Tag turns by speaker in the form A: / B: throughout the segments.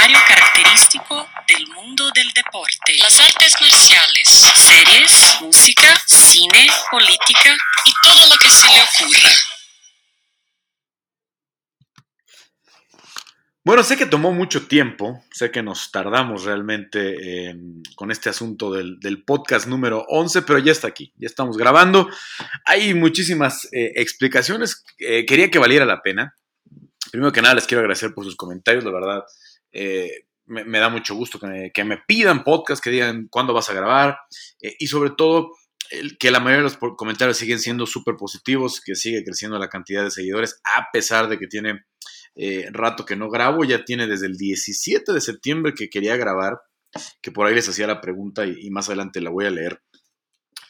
A: comentario característico del mundo del deporte, las artes marciales, series, música, cine, política y todo lo que se le ocurra.
B: Bueno, sé que tomó mucho tiempo, sé que nos tardamos realmente con este asunto del, podcast número 11, pero ya está aquí, ya estamos grabando. Hay muchísimas eh, explicaciones, eh, quería que valiera la pena. Primero que nada, les quiero agradecer por sus comentarios, la verdad. Eh, me, da mucho gusto que me, pidan podcast, que digan cuándo vas a grabar y sobre todo que la mayoría de los comentarios siguen siendo súper positivos, que sigue creciendo la cantidad de seguidores a pesar de que tiene eh, rato que no grabo, ya tiene desde el 17 de septiembre que quería grabar, que por ahí les hacía la pregunta y, más adelante la voy a leer.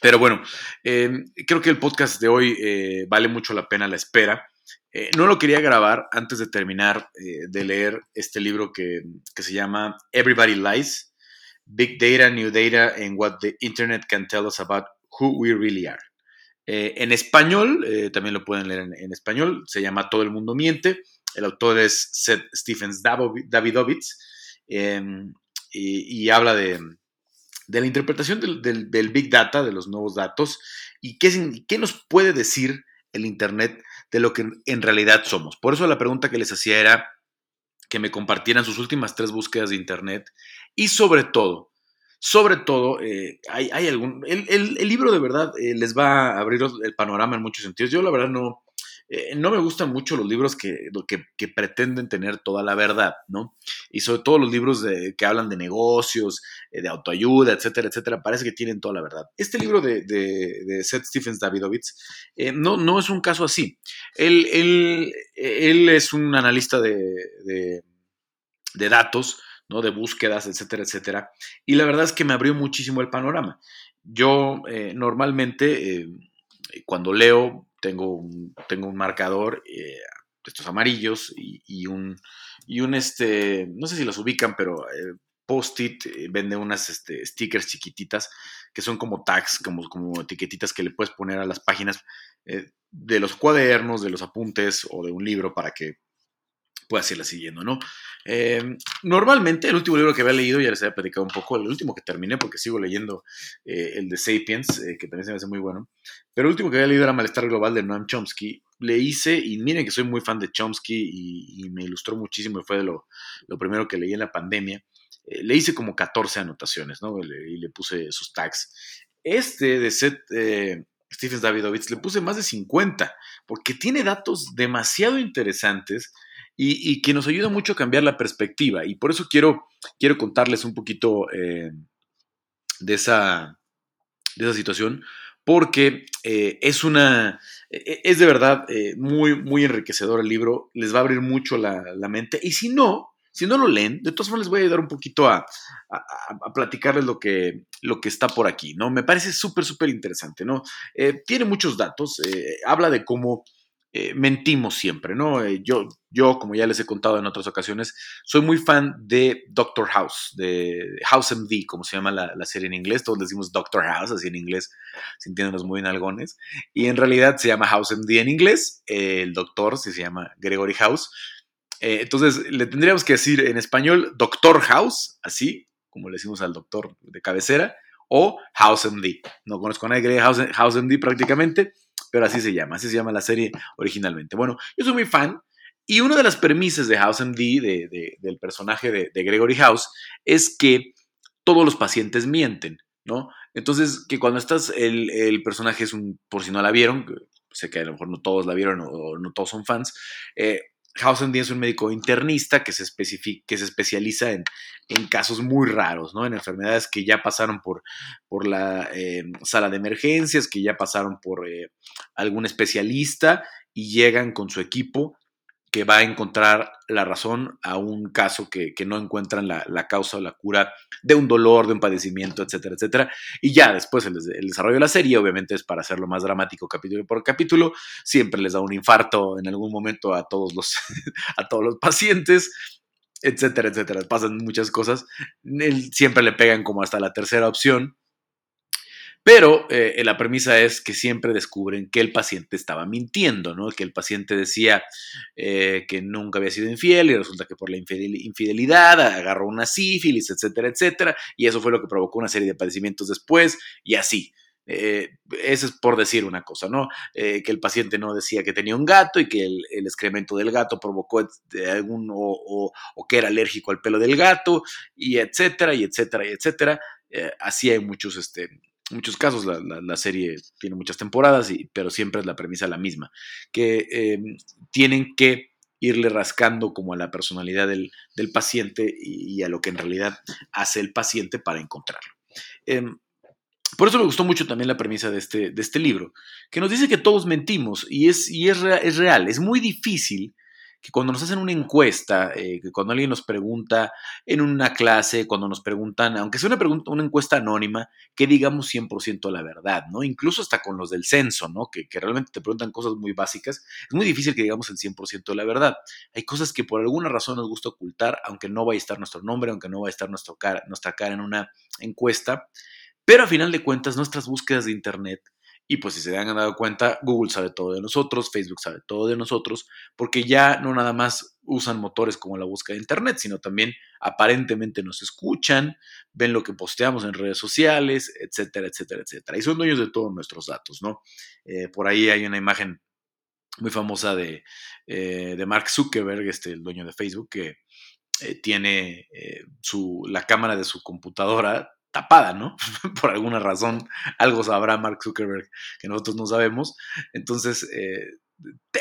B: Pero bueno, creo que el podcast de hoy eh, vale mucho la pena la espera. Eh, no lo quería grabar antes de terminar de leer este libro que, que, se llama Everybody Lies, Big Data, New Data, and What the Internet Can Tell Us About Who We Really Are. en español, también lo pueden leer en, español, se llama Todo el Mundo Miente. El autor es Seth Stephens Davidovitz em, y, habla de, la interpretación del, Big Data, de los nuevos datos, y qué, qué nos puede decir el Internet de lo que en realidad somos. Por eso la pregunta que les hacía era que me compartieran sus últimas tres búsquedas de Internet y sobre todo, sobre todo, eh, hay, algún... El, libro de verdad eh, les va a abrir el panorama en muchos sentidos. Yo la verdad no, eh, no me gustan mucho los libros que, que, pretenden tener toda la verdad, ¿no? Y sobre todo los libros de, que hablan de negocios, eh, de autoayuda, etcétera, etcétera, parece que tienen toda la verdad. Este libro de, de, Seth Stephens Davidovitz eh, no, no es un caso así. Él, él, es un analista de, datos, ¿no? De búsquedas, etcétera, etcétera. Y la verdad es que me abrió muchísimo el panorama. Yo normalmente, cuando leo, tengo un, tengo un marcador, eh, estos amarillos y, un, y un, este, no sé si los ubican, pero eh, Post-it eh, vende unas este, stickers chiquititas que son como tags, como, como etiquetitas que le puedes poner a las páginas de los cuadernos, de los apuntes o de un libro para que puedas irla siguiendo, ¿no? Em, normalmente, el último libro que había leído, ya les había platicado un poco, el último que terminé, porque sigo leyendo eh, el de Sapiens, eh, que también se me hace muy bueno, pero el último que había leído era Malestar Global de Noam Chomsky. Le hice, y miren que soy muy fan de Chomsky y, me ilustró muchísimo y fue de lo, primero que leí en la pandemia. Eh, le hice como 14 anotaciones, ¿no? y le puse sus tags. Este de Seth Stephen Davidovitz le puse más de 50, porque tiene datos demasiado interesantes y, que nos ayuda mucho a cambiar la perspectiva. Y por eso quiero, quiero contarles un poquito eh, de, esa, de esa situación, porque eh, es una, e, es de verdad eh, muy, muy enriquecedor el libro, les va a abrir mucho la, mente. Y si no, si no lo leen, de todas formas les voy a ayudar un poquito a, a, platicarles lo que, lo que está por aquí, ¿no? Me parece súper, súper interesante, ¿no? tiene muchos datos, habla de cómo eh, mentimos siempre, ¿no? Eh, yo, yo, como ya les he contado en otras ocasiones, soy muy fan de Doctor House, de House MD, como se llama la, serie en inglés. Todos decimos Doctor House, así en inglés, sintiéndonos muy en algones. Y en realidad se llama House MD en inglés. el doctor se llama Gregory House. Eh, entonces, le tendríamos que decir en español Doctor House, así como le decimos al doctor de cabecera, o House MD. No conozco a nadie que le House, House MD prácticamente pero así se llama, así se llama la serie originalmente. Bueno, yo soy muy fan y una de las premisas de House MD, de, del personaje de, Gregory House, es que todos los pacientes mienten, ¿no? Entonces, que cuando estás, el, personaje es un, por si no la vieron, sé que a lo mejor no todos la vieron o no todos son fans, eh, Hausen es un médico internista que se, que se especializa en, casos muy raros, ¿no? En enfermedades que ya pasaron por, por la eh, sala de emergencias, que ya pasaron por eh, algún especialista y llegan con su equipo que va a encontrar la razón a un caso que, no encuentran la, causa o la cura de un dolor, de un padecimiento, etcétera, etcétera. Y ya después el, desarrollo de la serie, obviamente es para hacerlo más dramático capítulo por capítulo, siempre les da un infarto en algún momento a todos los, a todos los pacientes, etcétera, etcétera. Pasan muchas cosas. siempre le pegan como hasta la tercera opción. Pero eh, la premisa es que siempre descubren que el paciente estaba mintiendo, ¿no? Que el paciente decía eh, que nunca había sido infiel y resulta que por la infidelidad agarró una sífilis, etcétera, etcétera. Y eso fue lo que provocó una serie de padecimientos después y así. Eh, eso es por decir una cosa, ¿no? que el paciente no decía que tenía un gato y que el, excremento del gato provocó algún o, o, que era alérgico al pelo del gato y etcétera y etcétera y etcétera. así hay muchos este, muchos casos la, serie tiene muchas temporadas, y, pero siempre es la premisa la misma, que em, tienen que irle rascando como a la personalidad del, paciente y, a lo que en realidad hace el paciente para encontrarlo. Em, por eso me gustó mucho también la premisa de este, de este libro, que nos dice que todos mentimos y es, y es, es real, es muy difícil que cuando nos hacen una encuesta, eh, que cuando alguien nos pregunta en una clase, cuando nos preguntan, aunque sea una, encuesta anónima, que digamos 100% la verdad, ¿no? Incluso hasta con los del censo, ¿no? Que, que, realmente te preguntan cosas muy básicas, es muy difícil que digamos el 100% de la verdad. Hay cosas que por alguna razón nos gusta ocultar, aunque no vaya a estar nuestro nombre, aunque no vaya a estar nuestro cara, nuestra cara en una encuesta, pero a final de cuentas nuestras búsquedas de Internet y pues si se han dado cuenta, Google sabe todo de nosotros, Facebook sabe todo de nosotros, porque ya no nada más usan motores como la búsqueda de Internet, sino también aparentemente nos escuchan, ven lo que posteamos en redes sociales, etcétera, etcétera, etcétera. Y son dueños de todos nuestros datos, ¿no? Eh, por ahí hay una imagen muy famosa de, eh, de Mark Zuckerberg, este, el dueño de Facebook, que eh, tiene su, la cámara de su computadora tapada, ¿no? Por alguna razón, algo sabrá Mark Zuckerberg que nosotros no sabemos. Entonces, eh,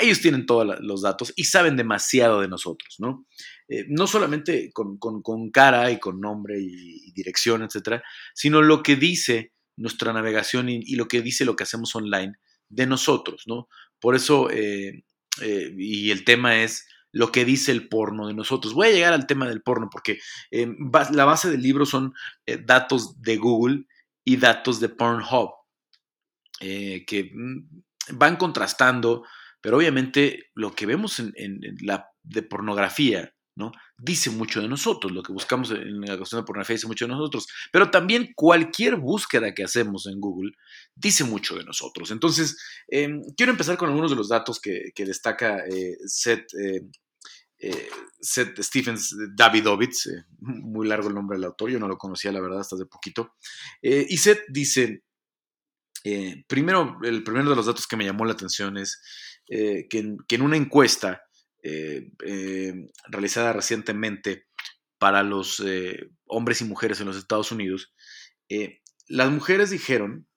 B: ellos tienen todos los datos y saben demasiado de nosotros, ¿no? Eh, no solamente con, cara y con nombre y, dirección, etcétera, sino lo que dice nuestra navegación y, lo que dice lo que hacemos online de nosotros, ¿no? Por eso, eh, y el tema es lo que dice el porno de nosotros. Voy a llegar al tema del porno porque eh, la base del libro son eh, datos de Google y datos de Pornhub, eh, que mm, van contrastando, pero obviamente lo que vemos en, la de pornografía, ¿no? Dice mucho de nosotros, lo que buscamos en la cuestión de pornografía dice mucho de nosotros, pero también cualquier búsqueda que hacemos en Google dice mucho de nosotros. Entonces, em, quiero empezar con algunos de los datos que, destaca Seth eh, Seth Stephens eh, muy largo el nombre del autor, yo no lo conocía la verdad hasta hace poquito. Eh, y Seth dice, primero, el primero de los datos que me llamó la atención es que en, una encuesta realizada recientemente para los hombres y mujeres en los Estados Unidos, las mujeres dijeron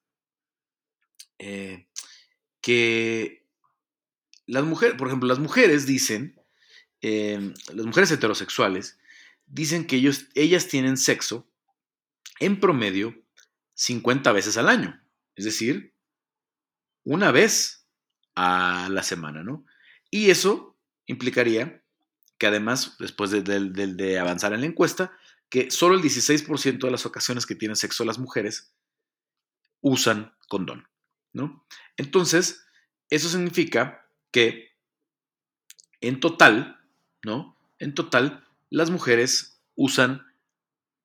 B: que las mujeres, por ejemplo, las mujeres dicen las mujeres heterosexuales dicen que ellos, ellas tienen sexo en promedio 50 veces al año, es decir, una vez a la semana, ¿no? Y eso implicaría que además, después de, de avanzar en la encuesta, que solo el 16% de las ocasiones que tienen sexo las mujeres usan condón, ¿no? Entonces, eso significa que en total ¿no? En total, las mujeres usan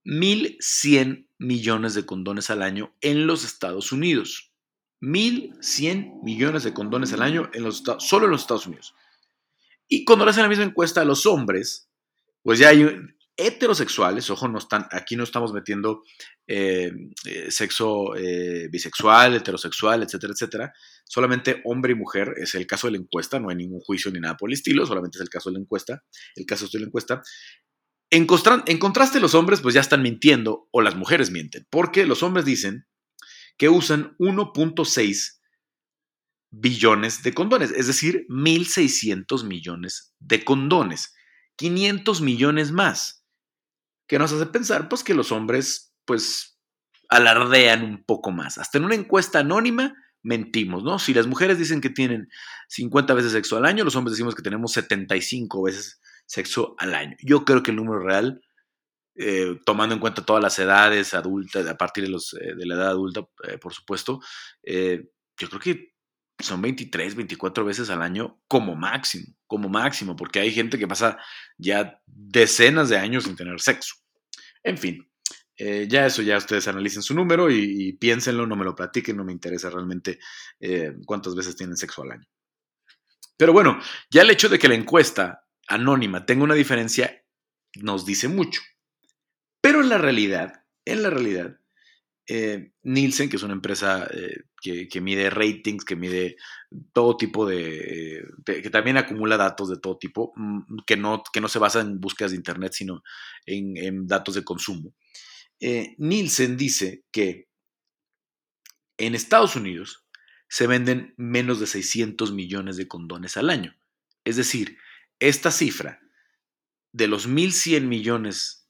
B: 1.100 millones de condones al año en los Estados Unidos. 1.100 millones de condones al año en los, solo en los Estados Unidos. Y cuando le hacen la misma encuesta a los hombres, pues ya hay heterosexuales, ojo, no están, aquí no estamos metiendo eh, eh, sexo eh, bisexual, heterosexual, etcétera, etcétera. Solamente hombre y mujer es el caso de la encuesta, no hay ningún juicio ni nada por el estilo, solamente es el caso de la encuesta, el caso de la encuesta. En, en contraste, los hombres pues ya están mintiendo o las mujeres mienten, porque los hombres dicen que usan 1.6 billones de condones, es decir, 1.600 millones de condones, 500 millones más que nos hace pensar pues que los hombres pues alardean un poco más. Hasta en una encuesta anónima mentimos, ¿no? Si las mujeres dicen que tienen 50 veces sexo al año, los hombres decimos que tenemos 75 veces sexo al año. Yo creo que el número real, eh, tomando en cuenta todas las edades adultas, a partir de, eh, la edad adulta, eh, por supuesto, yo creo que son 23, 24 veces al año como máximo, como máximo, porque hay gente que pasa ya decenas de años sin tener sexo. En fin, Eh, ya eso, ya ustedes analicen su número y, piénsenlo, no me lo platiquen, no me interesa realmente eh, cuántas veces tienen sexo al año. Pero bueno, ya el hecho de que la encuesta anónima tenga una diferencia nos dice mucho. Pero en la realidad, en la realidad, eh, Nielsen, que es una empresa eh, que, mide ratings, que mide todo tipo de, que también acumula datos de todo tipo, mm, que no, que no se basa en búsquedas de Internet, sino en, datos de consumo. Eh, Nielsen dice que en Estados Unidos se venden menos de 600 millones de condones al año. Es decir, esta cifra de los 1.100 millones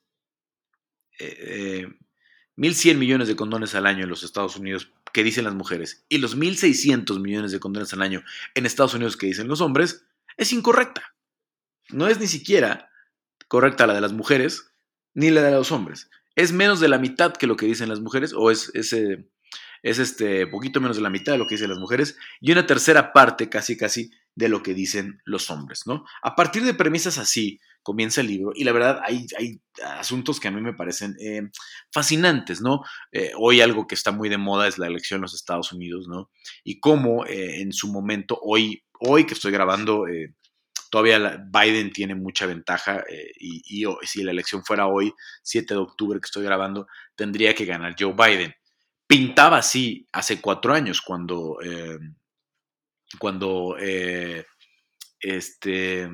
B: 1.100 millones de condones al año en los Estados Unidos que dicen las mujeres y los 1.600 millones de condones al año en Estados Unidos que dicen los hombres, es incorrecta. No es ni siquiera correcta la de las mujeres ni la de los hombres. Es menos de la mitad que lo que dicen las mujeres o es, ese es este poquito menos de la mitad de lo que dicen las mujeres y una tercera parte casi casi de lo que dicen los hombres, ¿no? A partir de premisas así comienza el libro y la verdad hay, hay asuntos que a mí me parecen eh, fascinantes, ¿no? Eh, hoy algo que está muy de moda es la elección en los Estados Unidos, ¿no? Y cómo eh, en su momento, hoy, hoy que estoy grabando, todavía Biden tiene mucha ventaja y, si la elección fuera hoy, 7 de octubre que estoy grabando, tendría que ganar Joe Biden. Pintaba así hace cuatro años cuando cuando este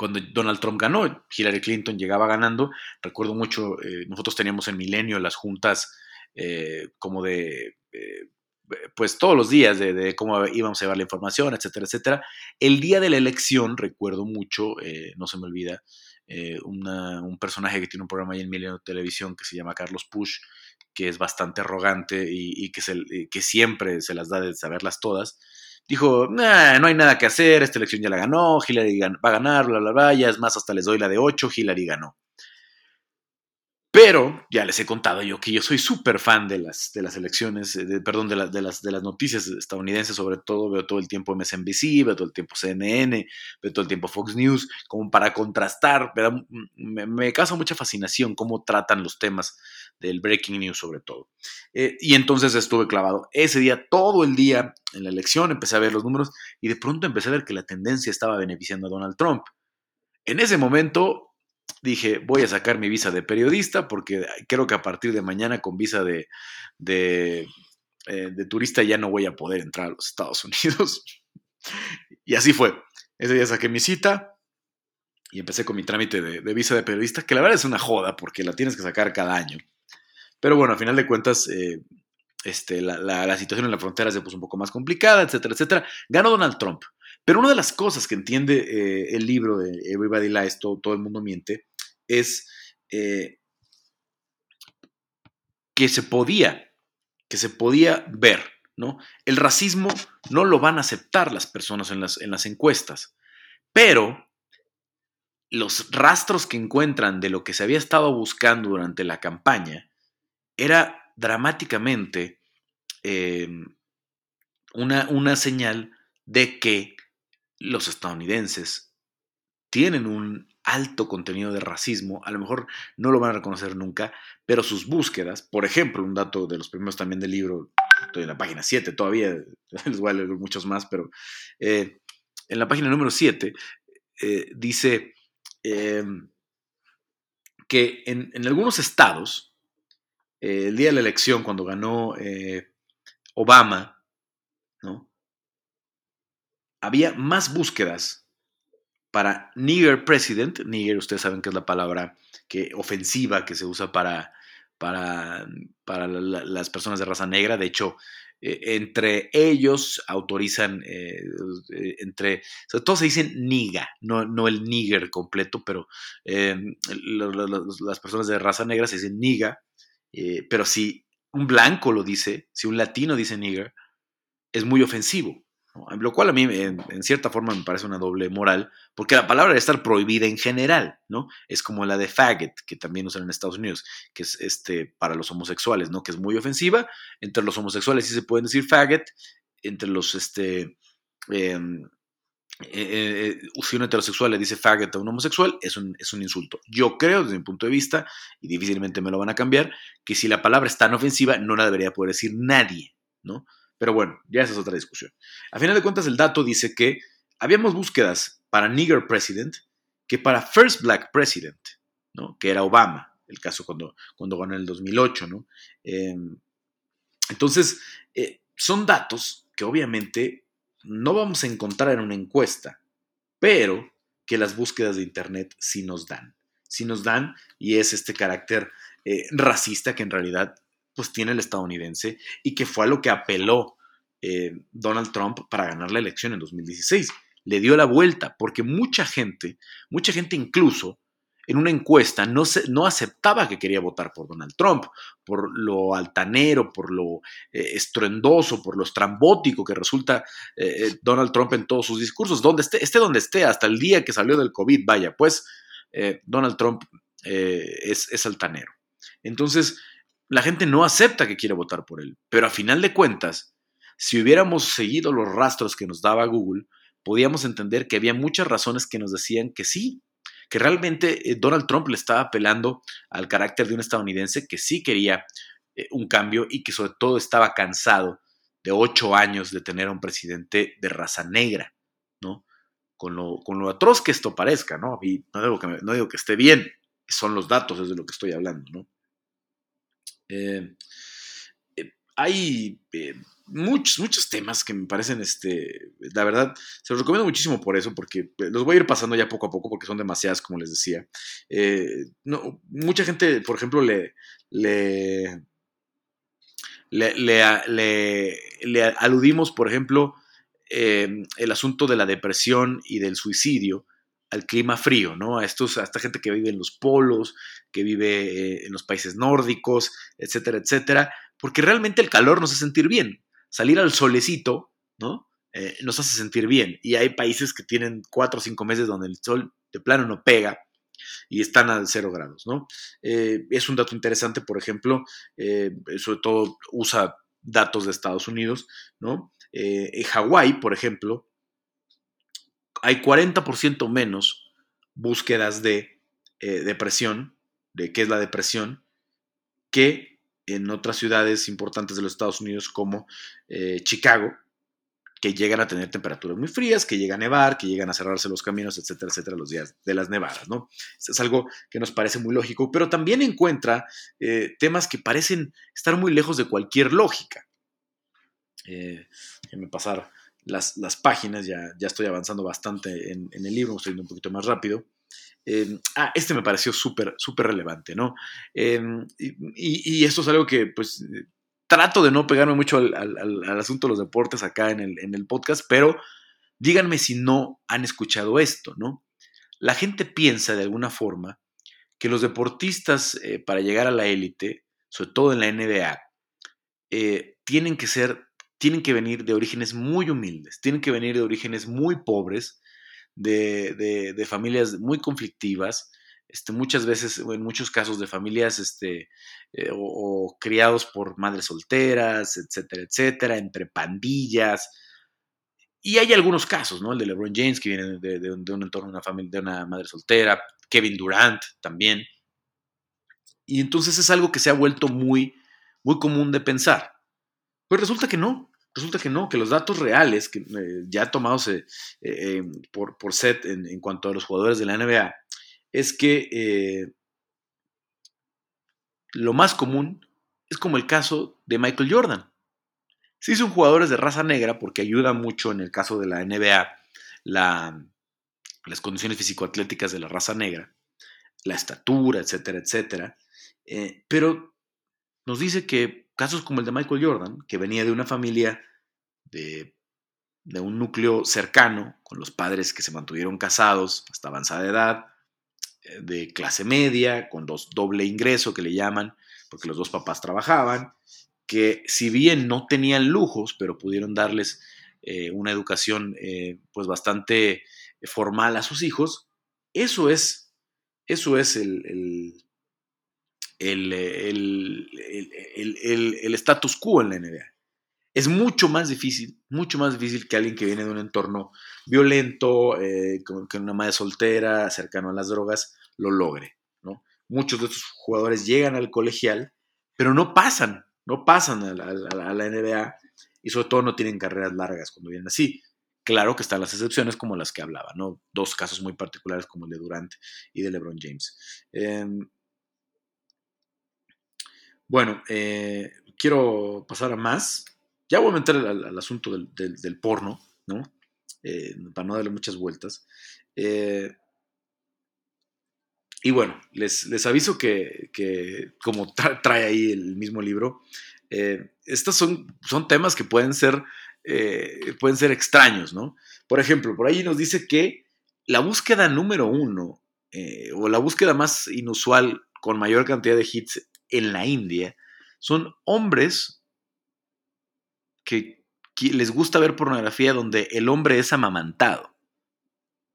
B: cuando Donald Trump ganó, Hillary Clinton llegaba ganando. Recuerdo mucho, eh, nosotros teníamos en Milenio las juntas eh, como de, pues todos los días de, cómo íbamos a llevar la información, etcétera, etcétera. El día de la elección, recuerdo mucho, no se me olvida, un personaje que tiene un programa ahí en Milenio Televisión que se llama Carlos Push, que es bastante arrogante y, que, que siempre se las da de saberlas todas dijo, no hay nada que hacer, esta elección ya la ganó, Hillary va a ganar, bla, bla, bla, ya es más, hasta les doy la de 8, Hillary ganó. Pero ya les he contado yo que yo soy súper fan de las, de las elecciones, de, perdón, de, de, las, de las noticias estadounidenses, sobre todo veo todo el tiempo MSNBC, veo todo el tiempo CNN, veo todo el tiempo Fox News, como para contrastar, me, me causa mucha fascinación cómo tratan los temas del breaking news sobre todo. Eh, y entonces estuve clavado ese día, todo el día en la elección, empecé a ver los números y de pronto empecé a ver que la tendencia estaba beneficiando a Donald Trump. En ese momento dije, voy a sacar mi visa de periodista porque creo que a partir de mañana con visa de, de, eh, turista ya no voy a poder entrar a los Estados Unidos. y así fue. Ese día saqué mi cita y empecé con mi trámite de, visa de periodista, que la verdad es una joda porque la tienes que sacar cada año. Pero bueno, a final de cuentas, eh, este, la, situación en la frontera se puso un poco más complicada, etcétera, etcétera. Ganó Donald Trump. Pero una de las cosas que entiende eh, el libro de Everybody Lies, todo, todo el mundo miente, es eh, que se podía, que se podía ver, ¿no? El racismo no lo van a aceptar las personas en las, en las encuestas, pero los rastros que encuentran de lo que se había estado buscando durante la campaña era dramáticamente em, una, una señal de que los estadounidenses tienen un alto contenido de racismo, a lo mejor no lo van a reconocer nunca, pero sus búsquedas, por ejemplo, un dato de los primeros también del libro, estoy en la página 7 todavía, les voy a leer muchos más, pero eh, en la página número 7 eh, dice em, que en, en, algunos estados, eh, el día de la elección, cuando ganó Obama, ¿no? había más búsquedas para nigger president. Nigger, ustedes saben que es la palabra que, ofensiva que se usa para, para, para las personas de raza negra. De hecho, eh, entre ellos autorizan, eh, eh, entre, sobre todo se dicen niga, no, no el nigger completo, pero las personas de raza negra se dicen niga, pero si un blanco lo dice, si un latino dice nigger, es muy ofensivo. Lo cual a mí en, cierta forma me parece una doble moral, porque la palabra debe estar prohibida en general, ¿no? Es como la de faggot, que también usan en Estados Unidos, que es este, para los homosexuales, ¿no? Que es muy ofensiva. Entre los homosexuales sí se pueden decir faggot, entre los, este, em, eh, si un heterosexual le dice faggot a un homosexual, es un, es un insulto. Yo creo, desde mi punto de vista, y difícilmente me lo van a cambiar, que si la palabra es tan ofensiva, no la debería poder decir nadie, ¿no? Pero bueno, ya esa es otra discusión. A final de cuentas, el dato dice que habíamos búsquedas para Nigger President que para First Black President, ¿no? Que era Obama, el caso cuando, cuando ganó en el 2008, ¿no? Em, entonces, eh, son datos que obviamente no vamos a encontrar en una encuesta, pero que las búsquedas de Internet sí nos dan. Sí nos dan y es este carácter eh, racista que en realidad pues tiene el estadounidense y que fue a lo que apeló eh, Donald Trump para ganar la elección en 2016. Le dio la vuelta porque mucha gente, mucha gente incluso en una encuesta no, se, no aceptaba que quería votar por Donald Trump, por lo altanero, por lo eh, estruendoso, por lo estrambótico que resulta eh, eh, Donald Trump en todos sus discursos, donde esté, esté donde esté, hasta el día que salió del COVID, vaya, pues Donald Trump es, es altanero. Entonces, la gente no acepta que quiere votar por él, pero a final de cuentas, si hubiéramos seguido los rastros que nos daba Google, podíamos entender que había muchas razones que nos decían que sí, que realmente eh, Donald Trump le estaba apelando al carácter de un estadounidense que sí quería eh, un cambio y que sobre todo estaba cansado de ocho años de tener a un presidente de raza negra, ¿no? Con lo, con lo atroz que esto parezca, ¿no? No digo, que, no digo que esté bien, son los datos, es de lo que estoy hablando, ¿no? Eh, hay muchos, muchos temas que me parecen, este, la verdad, se los recomiendo muchísimo por eso, porque eh, los voy a ir pasando ya poco a poco, porque son demasiadas, como les decía. Eh, mucha gente, por ejemplo, le, le, le, le, aludimos, por ejemplo, em, el asunto de la depresión y del suicidio al clima frío, ¿no? A, estos, a esta gente que vive en los polos, que vive eh, en los países nórdicos, etcétera, etcétera, porque realmente el calor nos hace sentir bien salir al solecito, ¿no? Eh, nos hace sentir bien. Y hay países que tienen cuatro o cinco meses donde el sol de plano no pega y están a cero grados, ¿no? Eh, es un dato interesante, por ejemplo, eh, sobre todo usa datos de Estados Unidos, ¿no? en Hawái, por ejemplo, hay 40% menos búsquedas de depresión, de qué es la depresión, que en otras ciudades importantes de los Estados Unidos como eh, Chicago, que llegan a tener temperaturas muy frías, que llegan a nevar, que llegan a cerrarse los caminos, etcétera, etcétera, los días de las nevadas, ¿no? Es algo que nos parece muy lógico, pero también encuentra eh, temas que parecen estar muy lejos de cualquier lógica. Eh, déjenme pasar las, páginas, ya, ya estoy avanzando bastante en, en el libro, estoy yendo un poquito más rápido. Em, ah, este me pareció súper, súper relevante, ¿no? Em, y, esto es algo que, pues, trato de no pegarme mucho al, asunto de los deportes acá en el, podcast, pero díganme si no han escuchado esto, ¿no? La gente piensa de alguna forma que los deportistas eh, para llegar a la élite, sobre todo en la NBA, eh, tienen que ser, tienen que venir de orígenes muy humildes, tienen que venir de orígenes muy pobres, de, familias muy conflictivas, este, muchas veces, en muchos casos, de familias este, eh, o, criados por madres solteras, etcétera, etcétera, entre pandillas. Y hay algunos casos, ¿no? El de LeBron James, que viene de, un entorno de una familia, de una madre soltera, Kevin Durant también. Y entonces es algo que se ha vuelto muy, muy común de pensar. Pues resulta que no. Resulta que no, que los datos reales que, eh, ya tomados eh, eh, por, por set en, cuanto a los jugadores de la NBA es que lo más común es como el caso de Michael Jordan. Sí son jugadores de raza negra porque ayuda mucho en el caso de la NBA la, las condiciones físico-atléticas de la raza negra, la estatura, etcétera, etcétera. pero nos dice que casos como el de Michael Jordan, que venía de una familia de, un núcleo cercano, con los padres que se mantuvieron casados hasta avanzada edad, eh, de clase media, con dos, doble ingreso que le llaman, porque los dos papás trabajaban, que si bien no tenían lujos, pero pudieron darles eh, una educación eh, pues bastante formal a sus hijos, eso es, eso es el, el, el, el, status quo en la NBA. Es mucho más difícil, mucho más difícil que alguien que viene de un entorno violento, eh, con, una madre soltera, cercano a las drogas, lo logre. ¿no? Muchos de estos jugadores llegan al colegial, pero no pasan, no pasan a la, NBA y sobre todo no tienen carreras largas cuando vienen así. Claro que están las excepciones como las que hablaba, ¿no? Dos casos muy particulares como el de Durant y de LeBron James. Em, bueno, eh, quiero pasar a más. Ya voy a meter al, asunto del, porno, ¿no? Eh, para no darle muchas vueltas. Eh, y bueno, les, les aviso que, como trae ahí el mismo libro, estos son, son temas que pueden ser, pueden ser extraños, ¿no? Por ejemplo, por ahí nos dice que la búsqueda número uno, o la búsqueda más inusual con mayor cantidad de hits en la India son hombres que, les gusta ver pornografía donde el hombre es amamantado.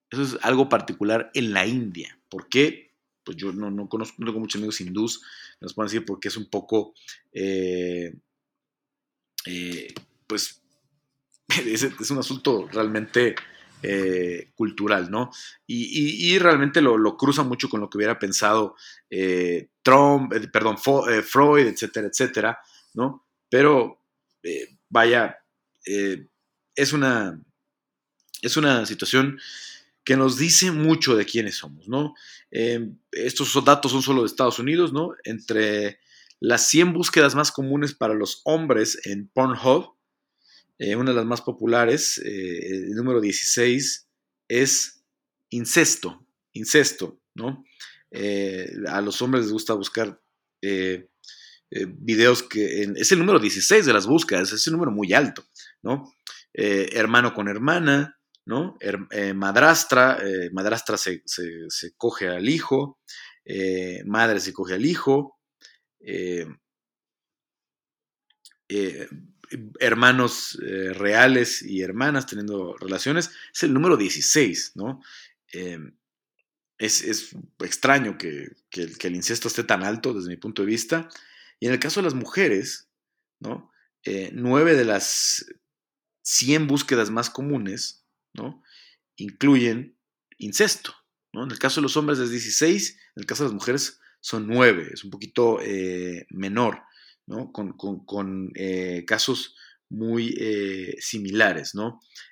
B: Eso es algo particular en la India. ¿Por qué? Pues yo no, conozco, no tengo muchos amigos hindús, nos pueden decir porque es un poco, eh, eh, pues, es, un asunto realmente eh, cultural, ¿no? Y, realmente lo, cruza mucho con lo que hubiera pensado eh, Trump, eh, perdón, Freud, etcétera, etcétera, ¿no? Pero vaya, es, una, es una situación que nos dice mucho de quiénes somos, ¿no? estos datos son solo de Estados Unidos, ¿no? Entre las 100 búsquedas más comunes para los hombres en Pornhub, eh, una de las más populares, eh, el número 16, es incesto, incesto, ¿no? Eh, a los hombres les gusta buscar videos que... es el número 16 de las búsquedas, es un número muy alto, ¿no? hermano con hermana, ¿no? madrastra, madrastra se, se, coge al hijo, madre se coge al hijo, hermanos eh, reales y hermanas teniendo relaciones, es el número 16, ¿no? Em, es, extraño que, el, incesto esté tan alto desde mi punto de vista. Y en el caso de las mujeres, ¿no? Eh, nueve de las 100 búsquedas más comunes, ¿no? Incluyen incesto, ¿no? En el caso de los hombres es 16, en el caso de las mujeres son 9, es un poquito eh, con, eh, casos muy eh, similares.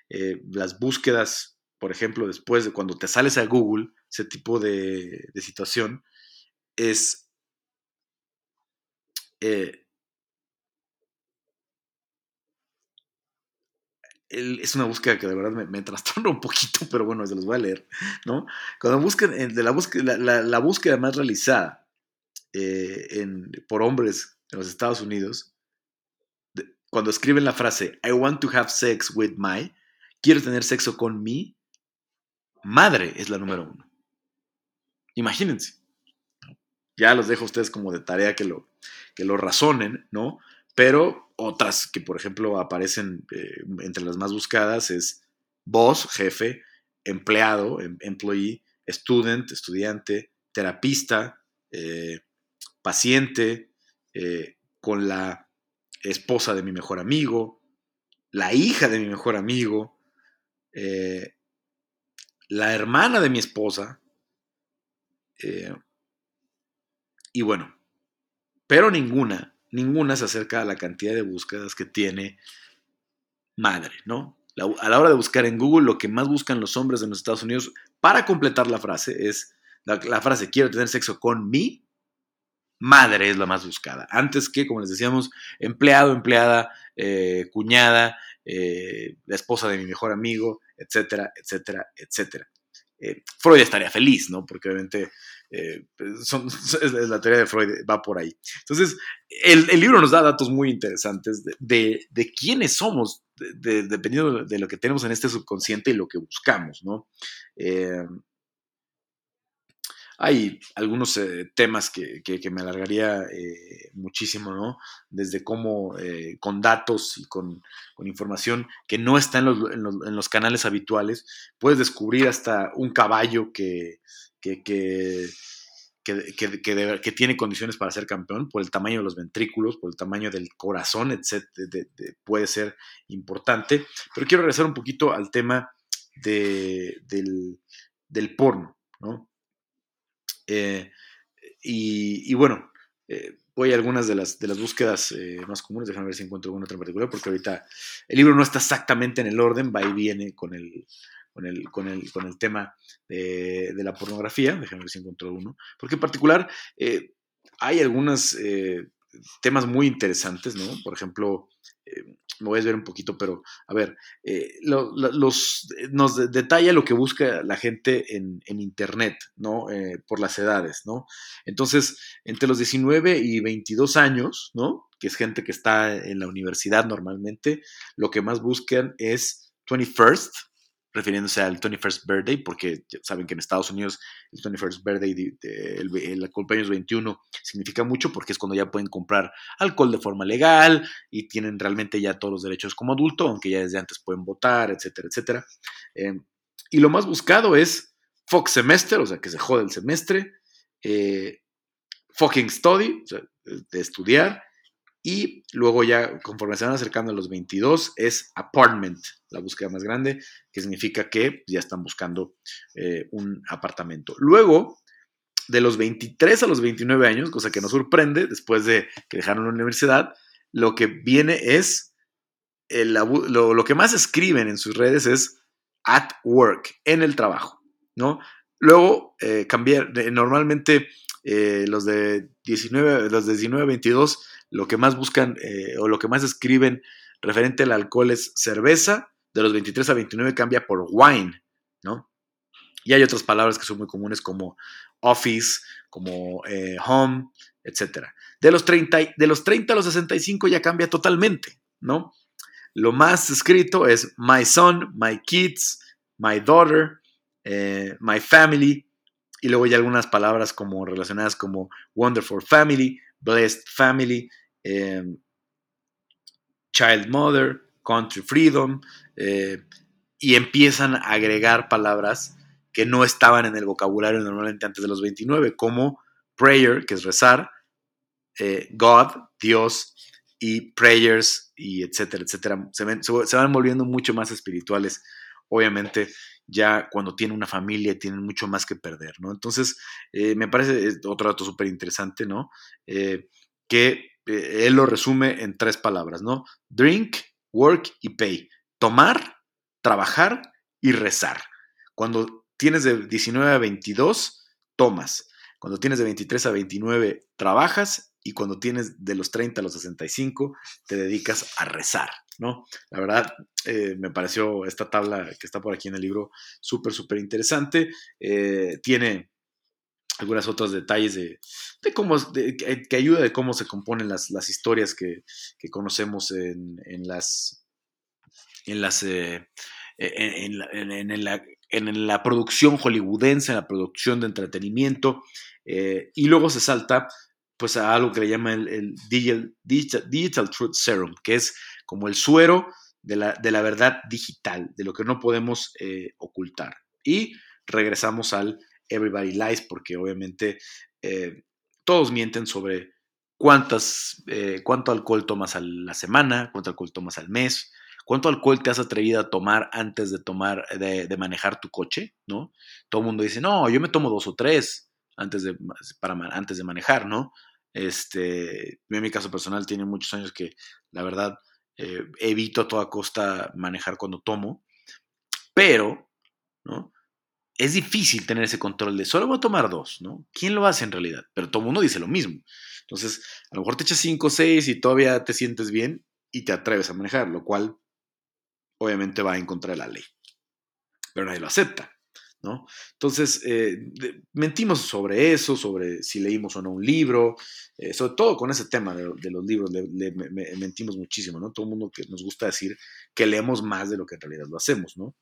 B: Eh, las búsquedas, por ejemplo, después de cuando te sales a Google, ese tipo de, situación, es... es una búsqueda que de verdad me, trastorna un poquito, pero bueno, se los voy a leer, ¿no? Cuando buscan, de la búsqueda, la, búsqueda más realizada por hombres en los Estados Unidos, cuando escriben la frase I want to have sex with my, quiero tener sexo con mi, madre es la número uno. Imagínense. Ya los dejo a ustedes como de tarea que lo, que lo razonen, ¿no? Pero otras que, por ejemplo, aparecen eh, entre las más buscadas es boss, jefe, empleado, em, employee, student, estudiante, terapista, eh, paciente, eh, con la esposa de mi mejor amigo, la hija de mi mejor amigo, eh, la hermana de mi esposa, eh, y bueno, pero ninguna, ninguna se acerca a la cantidad de búsquedas que tiene madre, ¿no? a la hora de buscar en Google, lo que más buscan los hombres de los Estados Unidos para completar la frase es la frase quiero tener sexo con mi madre es la más buscada. Antes que, como les decíamos, empleado, empleada, eh, cuñada, eh, la esposa de mi mejor amigo, etcétera, etcétera, etcétera. Eh, Freud estaría feliz, ¿no? Porque obviamente la teoría de Freud va por ahí. Entonces, el, libro nos da datos muy interesantes de, quiénes somos, dependiendo de lo que tenemos en este subconsciente y lo que buscamos, ¿no? Hay algunos eh, temas que, me alargaría eh, muchísimo, ¿no? Desde cómo eh, con datos y con, información que no está en los, canales habituales, puedes descubrir hasta un caballo que, que, que, que, tiene condiciones para ser campeón, por el tamaño de los ventrículos, por el tamaño del corazón, etc. puede ser importante. Pero quiero regresar un poquito al tema del, del, porno, ¿no? Eh, y, bueno, eh, voy a algunas de las, de las búsquedas eh, más comunes, déjame ver si encuentro alguna otra en particular, porque ahorita el libro no está exactamente en el orden, va y viene con el, con el, con el, con el tema de, la pornografía, déjame ver si encuentro uno, porque en particular eh, hay algunos eh, temas muy interesantes, ¿no? Por ejemplo, eh, me voy a ver un poquito, pero a ver, los, nos detalla lo que busca la gente en, en Internet, ¿no? por las edades, ¿no? Entonces, entre los 19 y 22 años, ¿no? Que es gente que está en la universidad normalmente, lo que más buscan es 21st, refiriéndose al 21st Birthday, porque saben que en Estados Unidos el 21st Birthday, el, el, cumpleaños 21, significa mucho porque es cuando ya pueden comprar alcohol de forma legal y tienen realmente ya todos los derechos como adulto, aunque ya desde antes pueden votar, etcétera, etcétera. Em, y lo más buscado es Fox Semester, o sea, que se jode el semestre, eh, Fucking Study, o sea, de estudiar, y luego ya, conforme se van acercando a los 22, es apartment, la búsqueda más grande, que significa que ya están buscando eh, un apartamento. Luego, de los 23 a los 29 años, cosa que nos sorprende, después de que dejaron la universidad, lo que viene es, lo, que más escriben en sus redes es at work, en el trabajo, ¿no? Luego, eh, cambiar, normalmente eh, los de 19, los de 19 a 22 lo que más buscan eh, o lo que más escriben referente al alcohol es cerveza, de los 23 a 29 cambia por wine, ¿no? Y hay otras palabras que son muy comunes como office, como eh, home, etc. De los, 30, de los 30 a los 65 ya cambia totalmente, ¿no? Lo más escrito es my son, my kids, my daughter, my family, y luego hay algunas palabras como relacionadas como wonderful family, blessed family, Em, child Mother, Country Freedom, eh, y empiezan a agregar palabras que no estaban en el vocabulario normalmente antes de los 29, como prayer, que es rezar, eh, God, Dios, y prayers, y etcétera, etcétera. Se, van volviendo mucho más espirituales, obviamente, ya cuando tienen una familia tienen mucho más que perder, ¿no? Entonces, eh, me parece otro dato súper interesante, ¿no? que eh, él lo resume en tres palabras, ¿no? Drink, work y pay. Tomar, trabajar y rezar. Cuando tienes de 19 a 22, tomas. Cuando tienes de 23 a 29, trabajas. Y cuando tienes de los 30 a los 65, te dedicas a rezar, ¿no? La verdad, eh, me pareció esta tabla que está por aquí en el libro súper, súper interesante. Eh, tiene algunos otros detalles de, cómo, que, ayuda de cómo se componen las, historias que, conocemos en, las, en, las eh, en, la, producción hollywoodense, en la producción de entretenimiento, y luego se salta pues a algo que le llama el, digital, Truth Serum, que es como el suero de la, de la verdad digital, de lo que no podemos eh, ocultar. Y regresamos al Everybody Lies, porque obviamente eh, todos mienten sobre cuántas, eh, cuánto alcohol tomas a la semana, cuánto alcohol tomas al mes, cuánto alcohol te has atrevido a tomar antes de tomar, de, manejar tu coche, ¿no? Todo el mundo dice, no, yo me tomo dos o tres antes de, para, antes de manejar, ¿no? Este, en mi caso personal tiene muchos años que la verdad eh, evito a toda costa manejar cuando tomo, pero, ¿no? es difícil tener ese control de solo voy a tomar dos, ¿no? ¿Quién lo hace en realidad? Pero todo el mundo dice lo mismo. Entonces, a lo mejor te echas cinco o seis y todavía te sientes bien y te atreves a manejar, lo cual obviamente va en contra de la ley. Pero nadie lo acepta, ¿no? Entonces, eh, mentimos sobre eso, sobre si leímos o no un libro, eh, sobre todo con ese tema de, los libros, le, mentimos muchísimo, ¿no? Todo el mundo que nos gusta decir que leemos más de lo que en realidad lo hacemos, ¿no?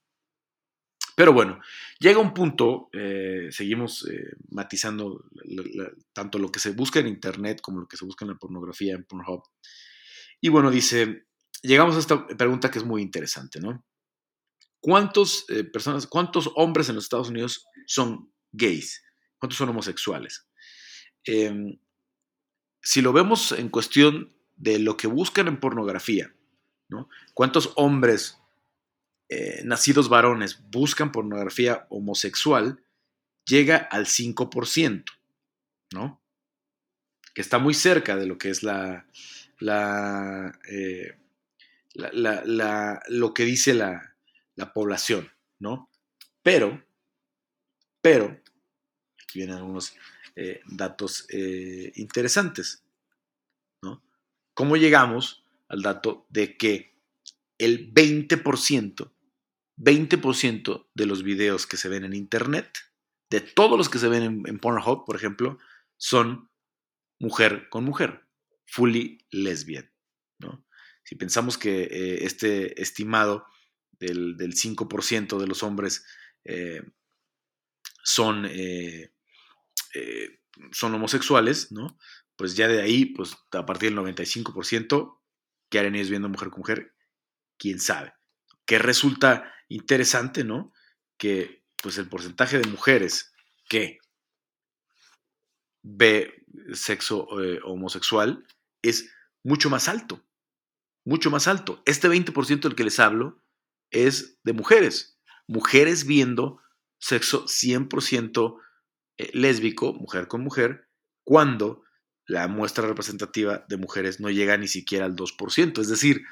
B: Pero bueno, llega un punto, eh, seguimos matizando tanto lo que se busca en Internet como lo que se busca en la pornografía en Pornhub. Y bueno, dice, llegamos a esta pregunta que es muy interesante, ¿no? ¿Cuántos eh, personas, cuántos hombres en los Estados Unidos son gays? ¿Cuántos son homosexuales? em, si lo vemos en cuestión de lo que buscan en pornografía, ¿no? ¿Cuántos hombres eh, nacidos varones buscan pornografía homosexual? Llega al 5%, ¿no? Que está muy cerca de lo que es la, la, eh, lo que dice la, población, ¿no? Pero, pero, aquí vienen algunos eh, datos interesantes. ¿Cómo llegamos al dato de que el 20%, 20% de los videos que se ven en Internet, de todos los que se ven en, Pornhub, por ejemplo, son mujer con mujer, fully lesbian. ¿no? Si pensamos que eh, este estimado del, 5% de los hombres eh, son, eh, son homosexuales, ¿no? pues ya de ahí, pues a partir del 95%, ¿qué harán ellos viendo mujer con mujer? ¿Quién sabe? Que resulta interesante, ¿no? Que pues el porcentaje de mujeres que ve sexo eh, homosexual es mucho más alto, mucho más alto. Este 20% del que les hablo es de mujeres, mujeres viendo sexo 100% eh, lésbico, mujer con mujer, cuando la muestra representativa de mujeres no llega ni siquiera al 2%. Es decir,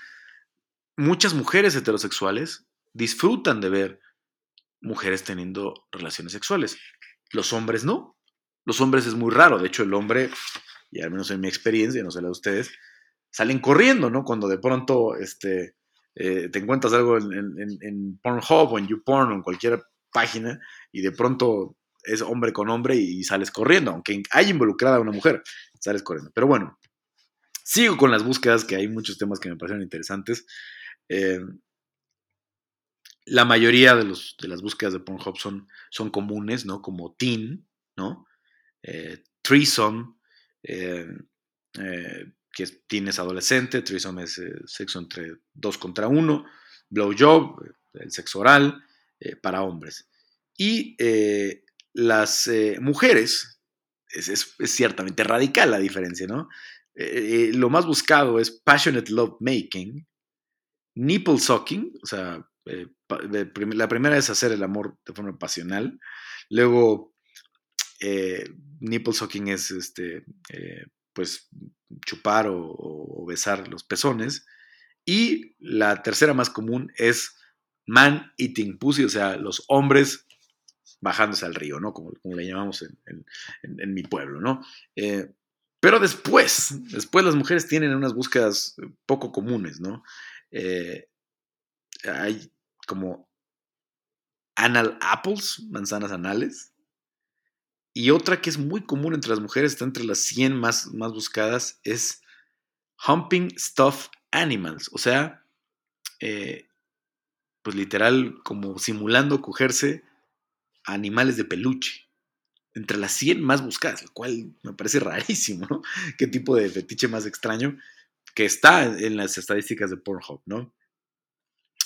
B: muchas mujeres heterosexuales disfrutan de ver mujeres teniendo relaciones sexuales. Los hombres no. Los hombres es muy raro. De hecho, el hombre, y al menos en mi experiencia, no sé la de ustedes, salen corriendo, ¿no? Cuando de pronto este, eh, te encuentras algo en, Pornhub o en YouPorn o en cualquier página y de pronto es hombre con hombre y sales corriendo, aunque haya involucrada una mujer sales corriendo. Pero bueno, sigo con las búsquedas, que hay muchos temas que me parecen interesantes. Eh, la mayoría de, los, de, las búsquedas de Pornhub son, son comunes, ¿no? Como teen, ¿no? Eh, que es teen es adolescente, threesome es sexo entre dos contra uno, blowjob, el sexo oral, para hombres. Y las mujeres es, ciertamente radical la diferencia, ¿no? Eh, eh, lo más buscado es passionate love making, nipple sucking, o sea, eh, la primera es hacer el amor de forma pasional, luego nipple sucking es, este, pues, chupar o, besar los pezones, y la tercera más común es man eating pussy, o sea, los hombres bajándose al río, ¿no? Como, le llamamos en, mi pueblo, ¿no? Eh, pero después, después las mujeres tienen unas búsquedas poco comunes, ¿no? Eh, hay como anal apples, manzanas anales. Y otra que es muy común entre las mujeres, está entre las 100 más, más buscadas, es humping stuffed animals. O sea, eh, pues literal, como simulando cogerse animales de peluche. Entre las 100 más buscadas, lo cual me parece rarísimo, ¿no? Qué tipo de fetiche más extraño que está en las estadísticas de Pornhub, ¿no?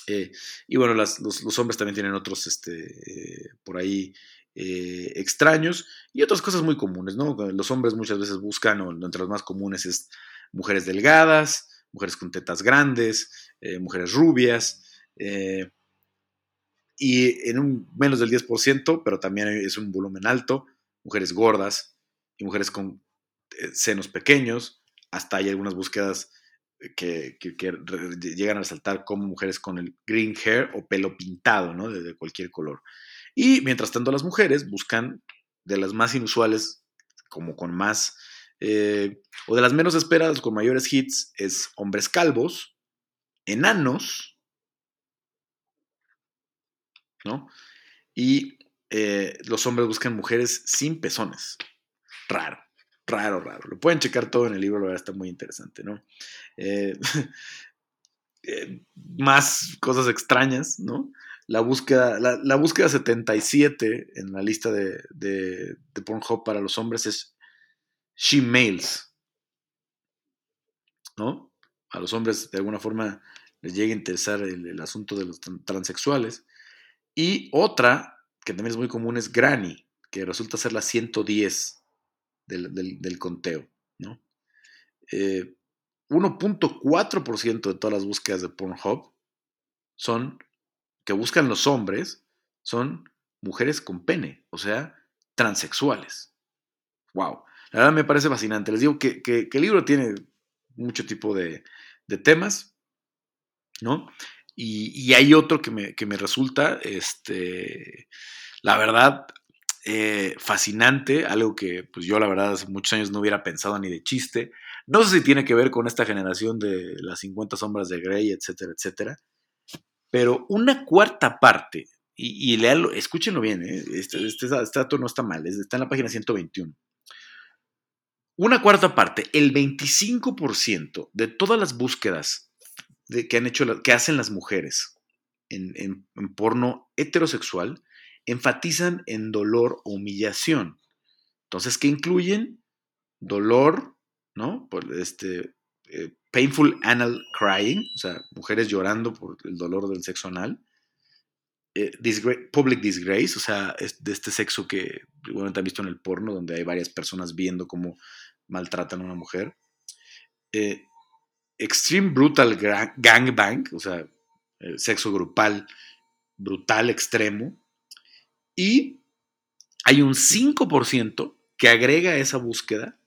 B: Eh, y bueno, los, hombres también tienen otros, este, por ahí, eh, extraños y otras cosas muy comunes, ¿no? Los hombres muchas veces buscan, o entre las más comunes es mujeres delgadas, mujeres con tetas grandes, eh, mujeres rubias, y en un menos del 10%, pero también es un volumen alto, mujeres gordas y mujeres con eh, senos pequeños, hasta hay algunas búsquedas que, llegan a resaltar como mujeres con el green hair o pelo pintado, ¿no? De, cualquier color. Y mientras tanto las mujeres buscan de las más inusuales, como con más, eh, o de las menos esperadas, con mayores hits, es hombres calvos, enanos, ¿no? Y eh, los hombres buscan mujeres sin pezones. Raro, raro, raro. Lo pueden checar todo en el libro, la verdad está muy interesante, ¿no? Eh, más cosas extrañas, ¿no? La búsqueda, la, búsqueda 77 en la lista de, de, Pornhub para los hombres es she males, ¿no? A los hombres de alguna forma les llega a interesar el asunto de los transexuales. Y otra, que también es muy común, es Granny, que resulta ser la 110. del, conteo, ¿no? 1.4% eh, de todas las búsquedas de Pornhub son que buscan los hombres son mujeres con pene, o sea, transexuales. Wow. La verdad me parece fascinante. Les digo que, el libro tiene mucho tipo de, temas, ¿no? Y, hay otro que me, resulta, este, la verdad, eh, fascinante, algo que pues yo la verdad hace muchos años no hubiera pensado ni de chiste. No sé si tiene que ver con esta generación de las 50 sombras de Grey, etcétera, etcétera. Pero una cuarta parte, y, y escúchenlo bien, ¿eh? este, este, este, dato no está mal, está en la página 121. Una cuarta parte, el 25% de todas las búsquedas que, han hecho, que hacen las mujeres en, porno heterosexual enfatizan en dolor o humillación. Entonces, ¿qué incluyen? Dolor, ¿no? Por este, eh, painful anal crying, o sea, mujeres llorando por el dolor del sexo anal. Eh, public disgrace, o sea, de este sexo que igualmente han visto en el porno, donde hay varias personas viendo cómo maltratan a una mujer. Eh, extreme brutal gangbang, o sea, sexo grupal brutal extremo. Y hay un 5% que agrega a esa búsqueda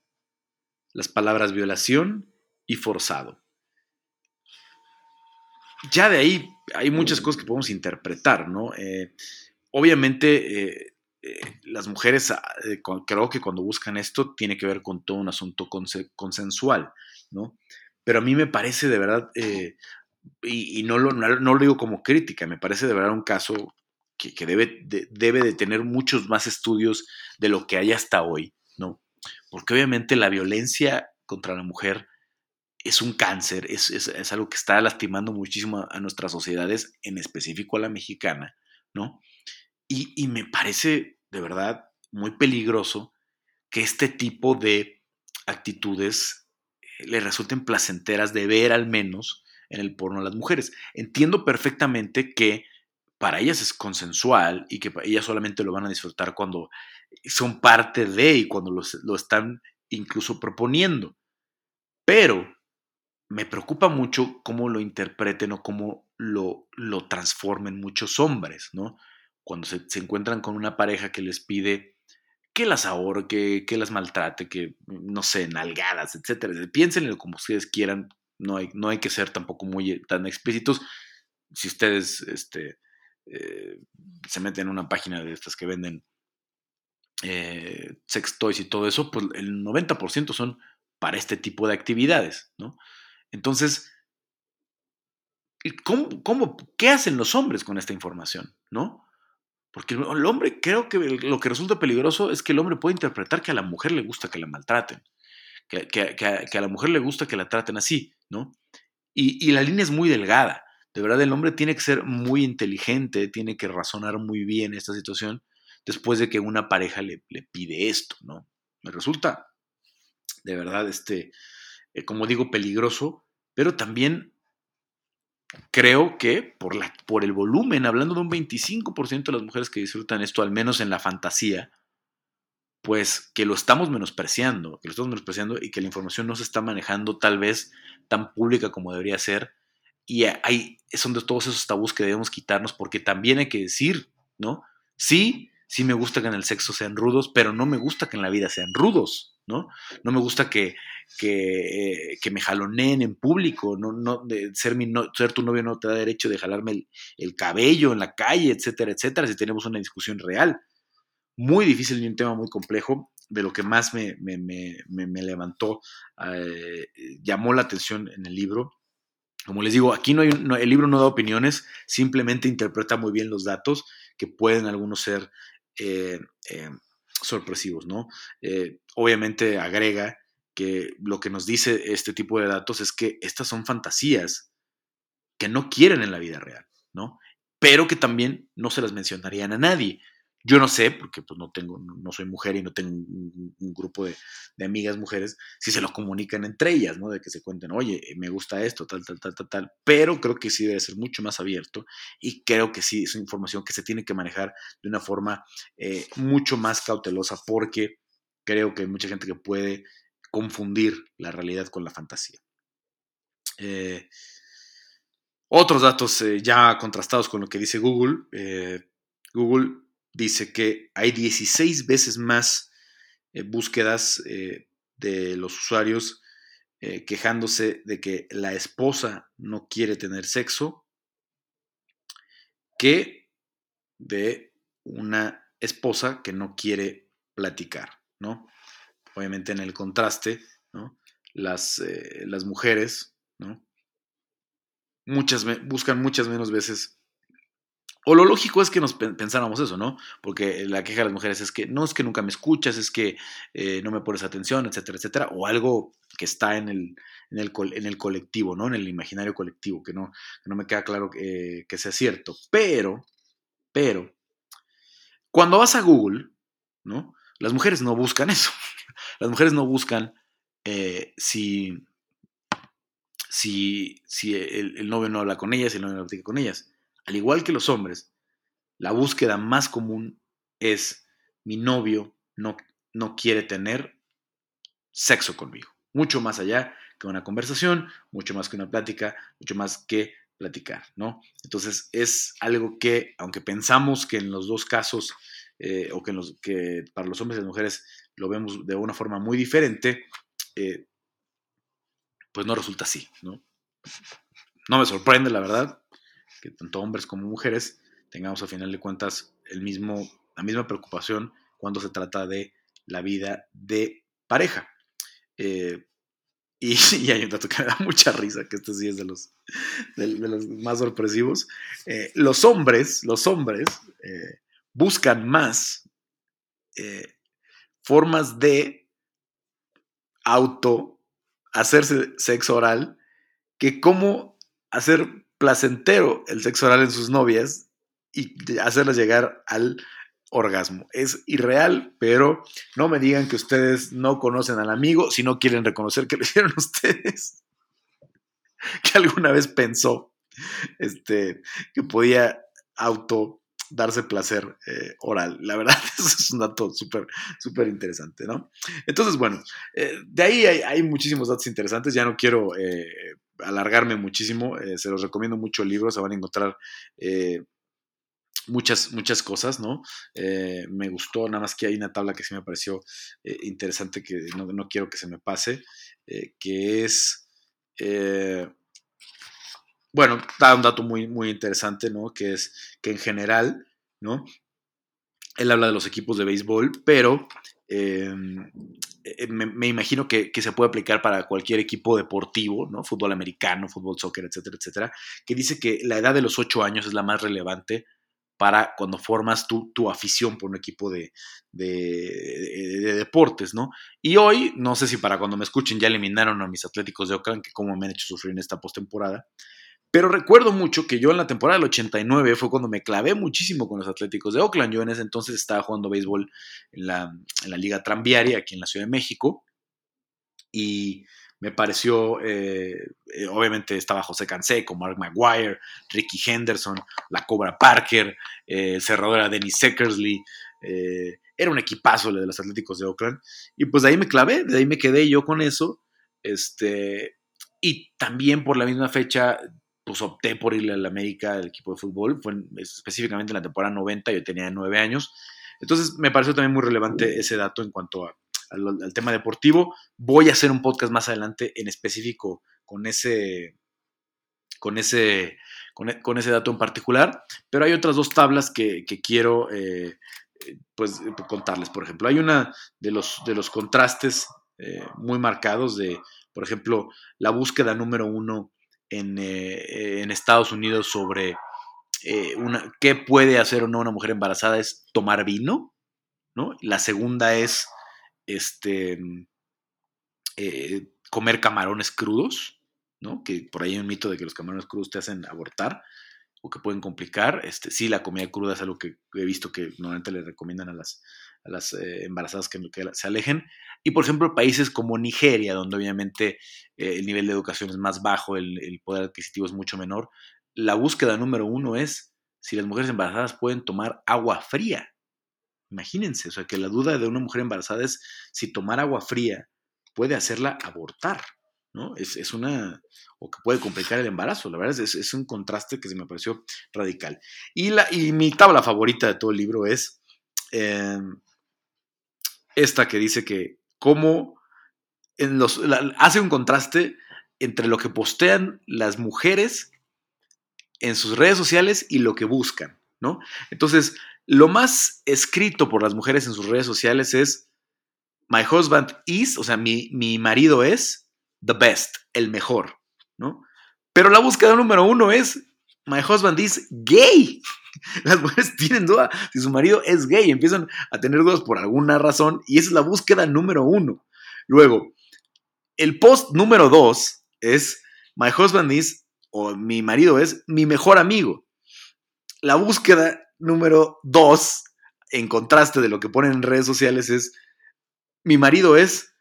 B: las palabras violación, y forzado. Ya de ahí hay muchas cosas que podemos interpretar, ¿no? Eh, obviamente, eh, eh, las mujeres, ah, creo que cuando buscan esto, tiene que ver con todo un asunto consensual, ¿no? Pero a mí me parece de verdad, y, no, lo, digo como crítica, me parece de verdad un caso que, debe, debe de tener muchos más estudios de lo que hay hasta hoy, ¿no? Porque obviamente la violencia contra la mujer es un cáncer, es, algo que está lastimando muchísimo a, nuestras sociedades, en específico a la mexicana, ¿no? Y, me parece de verdad muy peligroso que este tipo de actitudes eh, le resulten placenteras de ver al menos en el porno a las mujeres. Entiendo perfectamente que para ellas es consensual y que ellas solamente lo van a disfrutar cuando son parte de y cuando lo están incluso proponiendo. Pero me preocupa mucho cómo lo interpreten o cómo lo, lo transformen muchos hombres, ¿no? Cuando se, encuentran con una pareja que les pide que las ahorque, que las maltrate, que, no sé, nalgadas, etcétera. Piénsenlo como ustedes quieran, no hay, no hay que ser tampoco muy eh, tan explícitos. Si ustedes este, eh, se meten en una página de estas que venden eh, sex toys y todo eso, pues el 90% son para este tipo de actividades, ¿no? Entonces, ¿cómo, qué hacen los hombres con esta información? ¿No? Porque el hombre, creo que lo que resulta peligroso es que el hombre puede interpretar que a la mujer le gusta que la maltraten, que, a, la mujer le gusta que la traten así, ¿no? Y, la línea es muy delgada. De verdad, el hombre tiene que ser muy inteligente, tiene que razonar muy bien esta situación después de que una pareja le, le pide esto, ¿no? Me resulta, de verdad, este, eh, como digo, peligroso, pero también creo que por, la, por el volumen, hablando de un 25% de las mujeres que disfrutan esto, al menos en la fantasía, pues que lo estamos menospreciando, que lo estamos menospreciando y que la información no se está manejando tal vez tan pública como debería ser. Y hay, son de todos esos tabús que debemos quitarnos porque también hay que decir, ¿no? Sí, sí me gusta que en el sexo sean rudos, pero no me gusta que en la vida sean rudos. ¿No? No me gusta que, que, me jaloneen en público, no, no, ser, mi ser tu novio no te da derecho de jalarme el, cabello en la calle, etcétera, etcétera, si tenemos una discusión real. Muy difícil y un tema muy complejo, de lo que más me, levantó, eh, llamó la atención en el libro. Como les digo, aquí no hay, el libro no da opiniones, simplemente interpreta muy bien los datos, que pueden algunos ser eh, eh, sorpresivos, ¿no? Eh, obviamente agrega que lo que nos dice este tipo de datos es que estas son fantasías que no quieren en la vida real, ¿no? Pero que también no se las mencionarían a nadie. Yo no sé, porque pues no tengo, no soy mujer y no tengo un, grupo de, amigas mujeres, si se lo comunican entre ellas, ¿no? De que se cuenten, oye, me gusta esto, tal, tal, tal, tal, tal. Pero creo que sí debe ser mucho más abierto y creo que sí es información que se tiene que manejar de una forma eh, mucho más cautelosa porque creo que hay mucha gente que puede confundir la realidad con la fantasía. Eh, otros datos eh, ya contrastados con lo que dice Google. Eh, Google dice que hay 16 veces más búsquedas de los usuarios quejándose de que la esposa no quiere tener sexo que de una esposa que no quiere platicar, ¿no? Obviamente en el contraste, ¿no? Las, las mujeres, ¿no? muchas, buscan muchas menos veces. O lo lógico es que nos pensáramos eso, ¿no? Porque la queja de las mujeres es que no es que nunca me escuchas, es que eh, no me pones atención, etcétera, etcétera. O algo que está en el, en el, en el colectivo, ¿no? En el imaginario colectivo, que no, no me queda claro que, que sea cierto. Pero, pero, cuando vas a Google, ¿no? Las mujeres no buscan eso. Las mujeres no buscan eh, si si, si el, novio no habla con ellas, si el novio no platica con ellas. Al igual que los hombres, la búsqueda más común es mi novio no, no quiere tener sexo conmigo. Mucho más allá que una conversación, mucho más que una plática, mucho más que platicar, ¿no? Entonces es algo que, aunque pensamos que en los dos casos, eh, o que, los, que para los hombres y las mujeres lo vemos de una forma muy diferente, eh, pues no resulta así, ¿no? No me sorprende, la verdad, que tanto hombres como mujeres tengamos a final de cuentas el mismo, la misma preocupación cuando se trata de la vida de pareja. Eh, y, hay un dato que me da mucha risa, que este sí es de los, de, los más sorpresivos. Eh, los hombres, los hombres eh, buscan más formas de auto hacerse sexo oral que cómo hacer placentero el sexo oral en sus novias y hacerlas llegar al orgasmo. Es irreal, pero no me digan que ustedes no conocen al amigo si no quieren reconocer que lo hicieron ustedes. que alguna vez pensó este, que podía auto darse placer eh, oral. La verdad, eso es un dato súper, súper interesante, ¿no? Entonces, bueno, eh, de ahí hay, muchísimos datos interesantes. Ya no quiero eh, alargarme muchísimo. se los recomiendo mucho el libro. Se van a encontrar muchas, muchas cosas, ¿no? me gustó, nada más que hay una tabla que sí me pareció interesante que no, no, quiero que se me pase, que es bueno, da un dato muy, muy interesante, ¿no? Que es que en general, ¿no? Él habla de los equipos de béisbol, pero em, eh, me, imagino que, se puede aplicar para cualquier equipo deportivo, ¿no? Fútbol americano, fútbol, soccer, etcétera, etcétera, que dice que la edad de los ocho años es la más relevante para cuando formas tu, tu afición por un equipo de, de, deportes, ¿no? Y hoy, no sé si para cuando me escuchen ya eliminaron a mis Atléticos de Oakland, que como me han hecho sufrir en esta postemporada, pero recuerdo mucho que yo en la temporada del 89 fue cuando me clavé muchísimo con los Atléticos de Oakland. Yo en ese entonces estaba jugando béisbol en la, Liga Tranviaria aquí en la Ciudad de México. Y me pareció, eh, eh, obviamente estaba José Canseco, Mark Maguire, Ricky Henderson, la Cobra Parker, eh, el cerrador Dennis Eckersley. era un equipazo el de los Atléticos de Oakland. Y pues de ahí me clavé, de ahí me quedé yo con eso. Este, y también por la misma fecha pues opté por irle al América, al equipo de fútbol, fue específicamente en la temporada 90, yo tenía nueve años. Entonces me pareció también muy relevante ese dato en cuanto al, tema deportivo. Voy a hacer un podcast más adelante en específico con ese, con ese, con, ese dato en particular, pero hay otras dos tablas que, quiero eh, pues, contarles. Por ejemplo, hay una de los, de los contrastes eh, muy marcados de, por ejemplo, la búsqueda número uno eh, en, Estados Unidos sobre eh, una, qué puede hacer o no una mujer embarazada es tomar vino, ¿no? La segunda es este, eh, comer camarones crudos, ¿no? Que por ahí hay un mito de que los camarones crudos te hacen abortar que pueden complicar. Este, sí, la comida cruda es algo que he visto que normalmente le recomiendan a las, a las embarazadas que, se alejen. Y por ejemplo, países como Nigeria, donde obviamente eh, el nivel de educación es más bajo, el, poder adquisitivo es mucho menor, la búsqueda número uno es si las mujeres embarazadas pueden tomar agua fría. Imagínense, o sea, que la duda de una mujer embarazada es si tomar agua fría puede hacerla abortar, ¿no? Es, una, o que puede complicar el embarazo, la verdad es, es, un contraste que se me pareció radical. Y, la, y mi tabla favorita de todo el libro es em, esta que dice que cómo en los, hace un contraste entre lo que postean las mujeres en sus redes sociales y lo que buscan, ¿no? Entonces, lo más escrito por las mujeres en sus redes sociales es My husband is, o sea, mi, mi marido es the best, el mejor, ¿no? Pero la búsqueda número uno es My husband is gay. Las mujeres tienen duda si su marido es gay, empiezan a tener dudas por alguna razón y esa es la búsqueda número uno. Luego, el post número dos es My husband is, o mi marido es mi mejor amigo. La búsqueda número dos, en contraste de lo que ponen en redes sociales, es mi marido es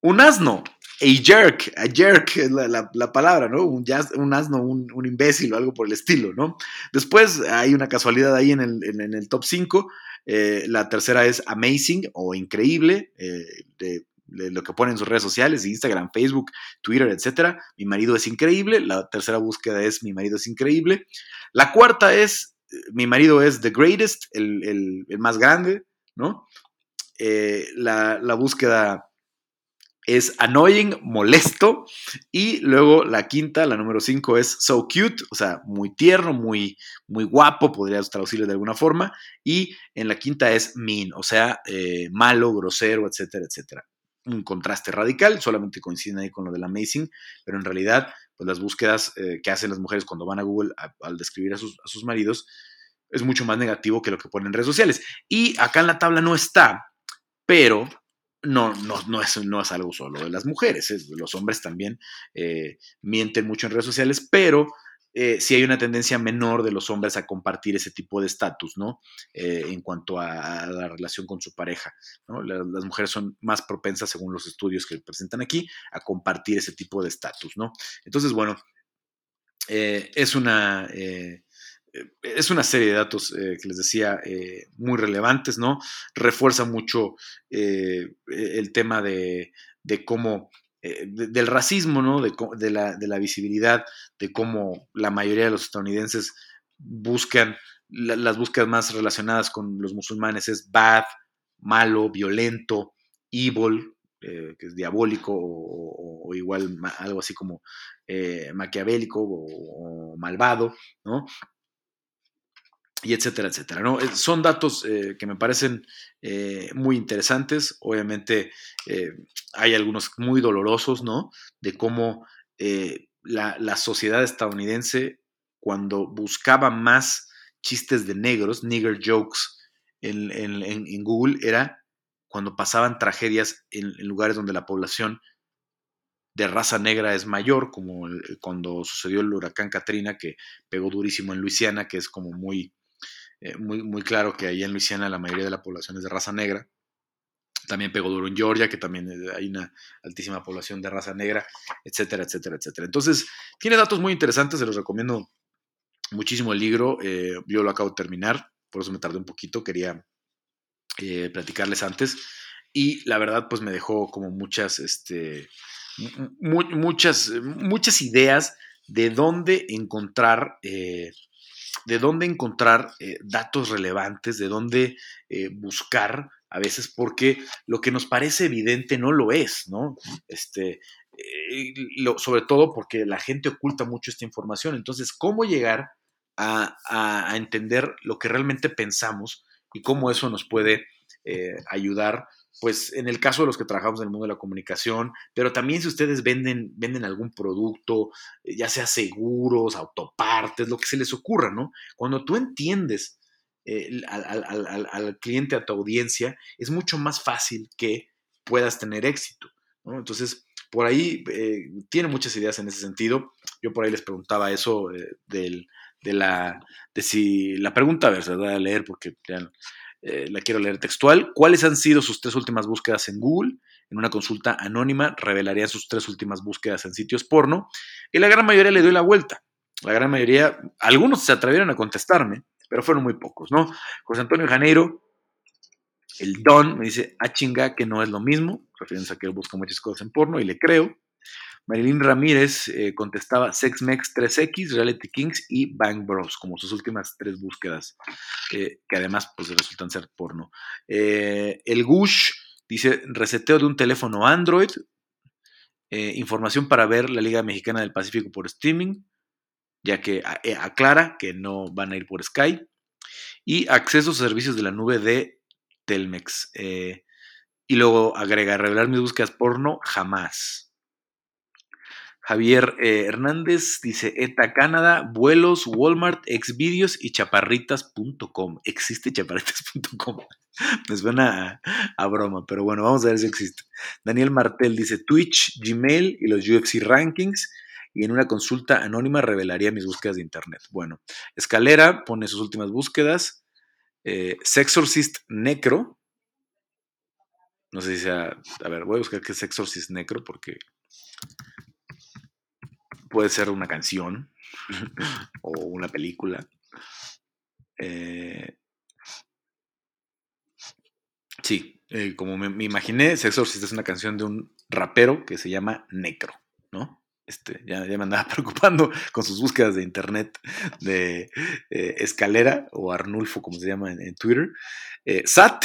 B: un asno, a jerk, a jerk es la, palabra, ¿no? Un, asno, un, imbécil o algo por el estilo, ¿no? Después hay una casualidad ahí en el, top 5. Eh, la tercera es amazing o increíble, eh, de, lo que ponen en sus redes sociales, Instagram, Facebook, Twitter, etc. Mi marido es increíble. La tercera búsqueda es mi marido es increíble. La cuarta es mi marido es the greatest, el, más grande, ¿no? Eh, la, búsqueda es annoying, molesto. Y luego la quinta, la número cinco, es so cute, o sea, muy tierno, muy, muy guapo, podrías traducirlo de alguna forma. Y en la quinta es mean, o sea, eh, malo, grosero, etcétera, etcétera. Un contraste radical, solamente coinciden ahí con lo del amazing, pero en realidad pues las búsquedas eh, que hacen las mujeres cuando van a Google al describir a sus, a sus maridos es mucho más negativo que lo que ponen en redes sociales. Y acá en la tabla no está, pero no, no, no, es, no es algo solo de las mujeres. los hombres también eh, mienten mucho en redes sociales, pero eh, sí hay una tendencia menor de los hombres a compartir ese tipo de estatus, ¿no? en cuanto a, la relación con su pareja. las mujeres son más propensas, según los estudios que presentan aquí, a compartir ese tipo de estatus, ¿no? Entonces, bueno, eh, es una... Eh, es una serie de datos eh, que les decía muy relevantes, ¿no? Refuerza mucho el tema de, cómo, del racismo, ¿no? De, la, de, la, visibilidad, de cómo la mayoría de los estadounidenses buscan, las búsquedas más relacionadas con los musulmanes es bad, malo, violento, evil, eh, que es diabólico o, igual algo así como eh, maquiavélico o, malvado, ¿no? Y etcétera, etcétera, ¿no? Eh, son datos que me parecen muy interesantes. Obviamente hay algunos muy dolorosos, ¿no? De cómo la, sociedad estadounidense, cuando buscaba más chistes de negros, nigger jokes, en Google, era cuando pasaban tragedias en, lugares donde la población de raza negra es mayor, como cuando sucedió el huracán Katrina, que pegó durísimo en Luisiana, que es como muy, eh, muy, muy claro que ahí en Luisiana la mayoría de la población es de raza negra. También pegó duro en Georgia, que también hay una altísima población de raza negra, etcétera, etcétera, etcétera. Entonces, tiene datos muy interesantes, se los recomiendo muchísimo el libro. Eh, yo lo acabo de terminar, por eso me tardé un poquito, quería eh, platicarles antes. Y la verdad, pues me dejó como muchas, este, muchas, muchas ideas de dónde encontrar, eh, de dónde encontrar eh, datos relevantes, de dónde buscar a veces, porque lo que nos parece evidente no lo es, ¿no? Este, sobre todo porque la gente oculta mucho esta información. Entonces, ¿cómo llegar a, a entender lo que realmente pensamos y cómo eso nos puede eh, ayudar, pues en el caso de los que trabajamos en el mundo de la comunicación, pero también si ustedes venden, venden algún producto, eh, ya sea seguros, autopartes, lo que se les ocurra, ¿no? Cuando tú entiendes eh, al, cliente, a tu audiencia, es mucho más fácil que puedas tener éxito. Entonces, por ahí tiene muchas ideas en ese sentido. Yo por ahí les preguntaba eso del, de la, de si, la pregunta, a ver, se voy a leer porque ya, eh, la quiero leer textual. ¿Cuáles han sido sus tres últimas búsquedas en Google? En una consulta anónima revelaría sus tres últimas búsquedas en sitios porno. Y la gran mayoría le dio la vuelta. La gran mayoría, algunos se atrevieron a contestarme, pero fueron muy pocos, ¿no? José Antonio Janeiro El Don me dice, ah, chinga, que no es lo mismo, refiriéndose a que él busca muchas cosas en porno, y le creo. Marilyn Ramírez eh, contestaba Sex Mex 3X, Reality Kings y Bang Bros, como sus últimas tres búsquedas, eh, que además pues, resultan ser porno. Eh, el Gush dice reseteo de un teléfono Android, información para ver la Liga Mexicana del Pacífico por streaming, ya que aclara que no van a ir por Skype, y acceso a servicios de la nube de Telmex. y luego agrega, revelar mis búsquedas porno, jamás. Javier eh, Hernández dice ETA Canadá, vuelos, Walmart, Xvideos y chaparritas.com. Existe chaparritas.com. Me suena a, broma, pero bueno, vamos a ver si existe. Daniel Martel dice Twitch, Gmail y los UFC Rankings. Y en una consulta anónima revelaría mis búsquedas de internet. Bueno, Escalera pone sus últimas búsquedas. Eh, Sexorcist Necro. No sé si sea. A ver, voy a buscar qué es Sexorcist Necro porque puede ser una canción o una película. Eh, sí, eh, como me, imaginé, Sex es una canción de un rapero que se llama Necro, ¿no? Este, ya, me andaba preocupando con sus búsquedas de internet de eh, Escalera o Arnulfo, como se llama en, Twitter. SAT,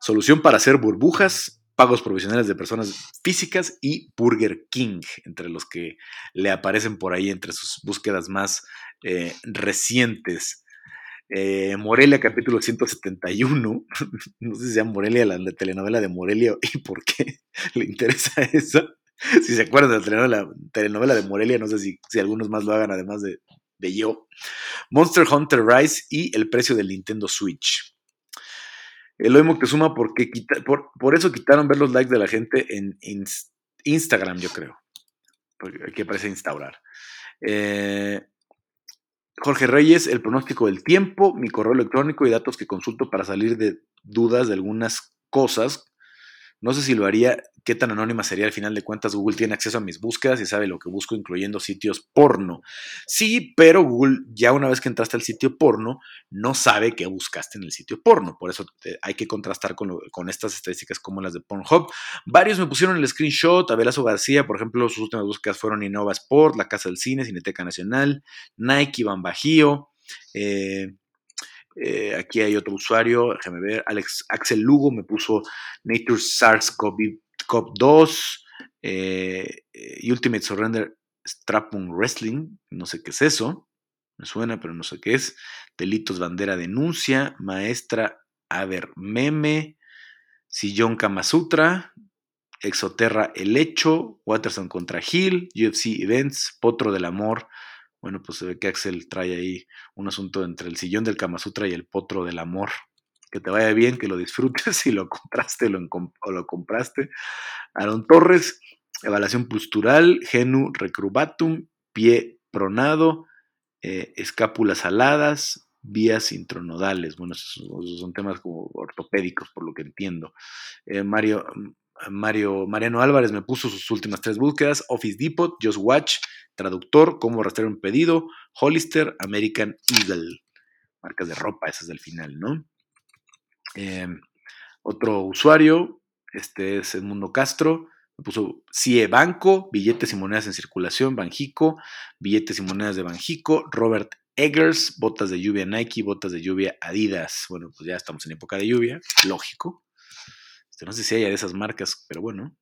B: solución para hacer burbujas pagos provisionales de personas físicas y Burger King, entre los que le aparecen por ahí entre sus búsquedas más eh, recientes. Eh, Morelia, capítulo 171. no sé si sea Morelia, la, telenovela de Morelia y por qué le interesa esa. Si se acuerdan de la telenovela, telenovela de Morelia, no sé si, si, algunos más lo hagan, además de, de yo. Monster Hunter Rise y el precio del Nintendo Switch. Eloy Moctezuma, porque por, por eso quitaron ver los likes de la gente en Instagram, yo creo. Porque aquí aparece instaurar. Eh, Jorge Reyes, el pronóstico del tiempo, mi correo electrónico y datos que consulto para salir de dudas de algunas cosas no sé si lo haría, qué tan anónima sería al final de cuentas. Google tiene acceso a mis búsquedas y sabe lo que busco, incluyendo sitios porno. Sí, pero Google, ya una vez que entraste al sitio porno, no sabe qué buscaste en el sitio porno. Por eso hay que contrastar con, con, estas estadísticas como las de Pornhub. Varios me pusieron el screenshot. Abelazo García, por ejemplo, sus últimas búsquedas fueron Innova Sport, La Casa del Cine, Cineteca Nacional, Nike, Iván Bajío. Eh, eh, aquí hay otro usuario, déjame ver, Alex Axel Lugo me puso Nature SARS-CoV-2 eh, y Ultimate Surrender Strapon Wrestling, no sé qué es eso, me suena, pero no sé qué es. Delitos Bandera Denuncia, Maestra Aver Meme, Sillón Kamasutra, Exoterra El Hecho, Watterson contra Hill, UFC Events, Potro del Amor, bueno, pues se ve que Axel trae ahí un asunto entre el sillón del Kama Sutra y el potro del amor. Que te vaya bien, que lo disfrutes, si lo compraste o lo compraste. Aaron Torres, evaluación postural, genu recrubatum, pie pronado, eh, escápulas aladas, vías intronodales. Bueno, esos, son temas como ortopédicos, por lo que entiendo. Eh, Mario, Mario, Mariano Álvarez me puso sus últimas tres búsquedas: Office Depot, Just Watch, traductor, cómo rastrear un pedido, Hollister, American Eagle. Marcas de ropa, esas del final, ¿no? Em, otro usuario, este es el Mundo Castro, me puso CIE Banco, billetes y monedas en circulación, Banjico, billetes y monedas de Banjico, Robert Eggers, botas de lluvia Nike, botas de lluvia Adidas. Bueno, pues ya estamos en época de lluvia, lógico. Este, no sé si hay de esas marcas, pero bueno,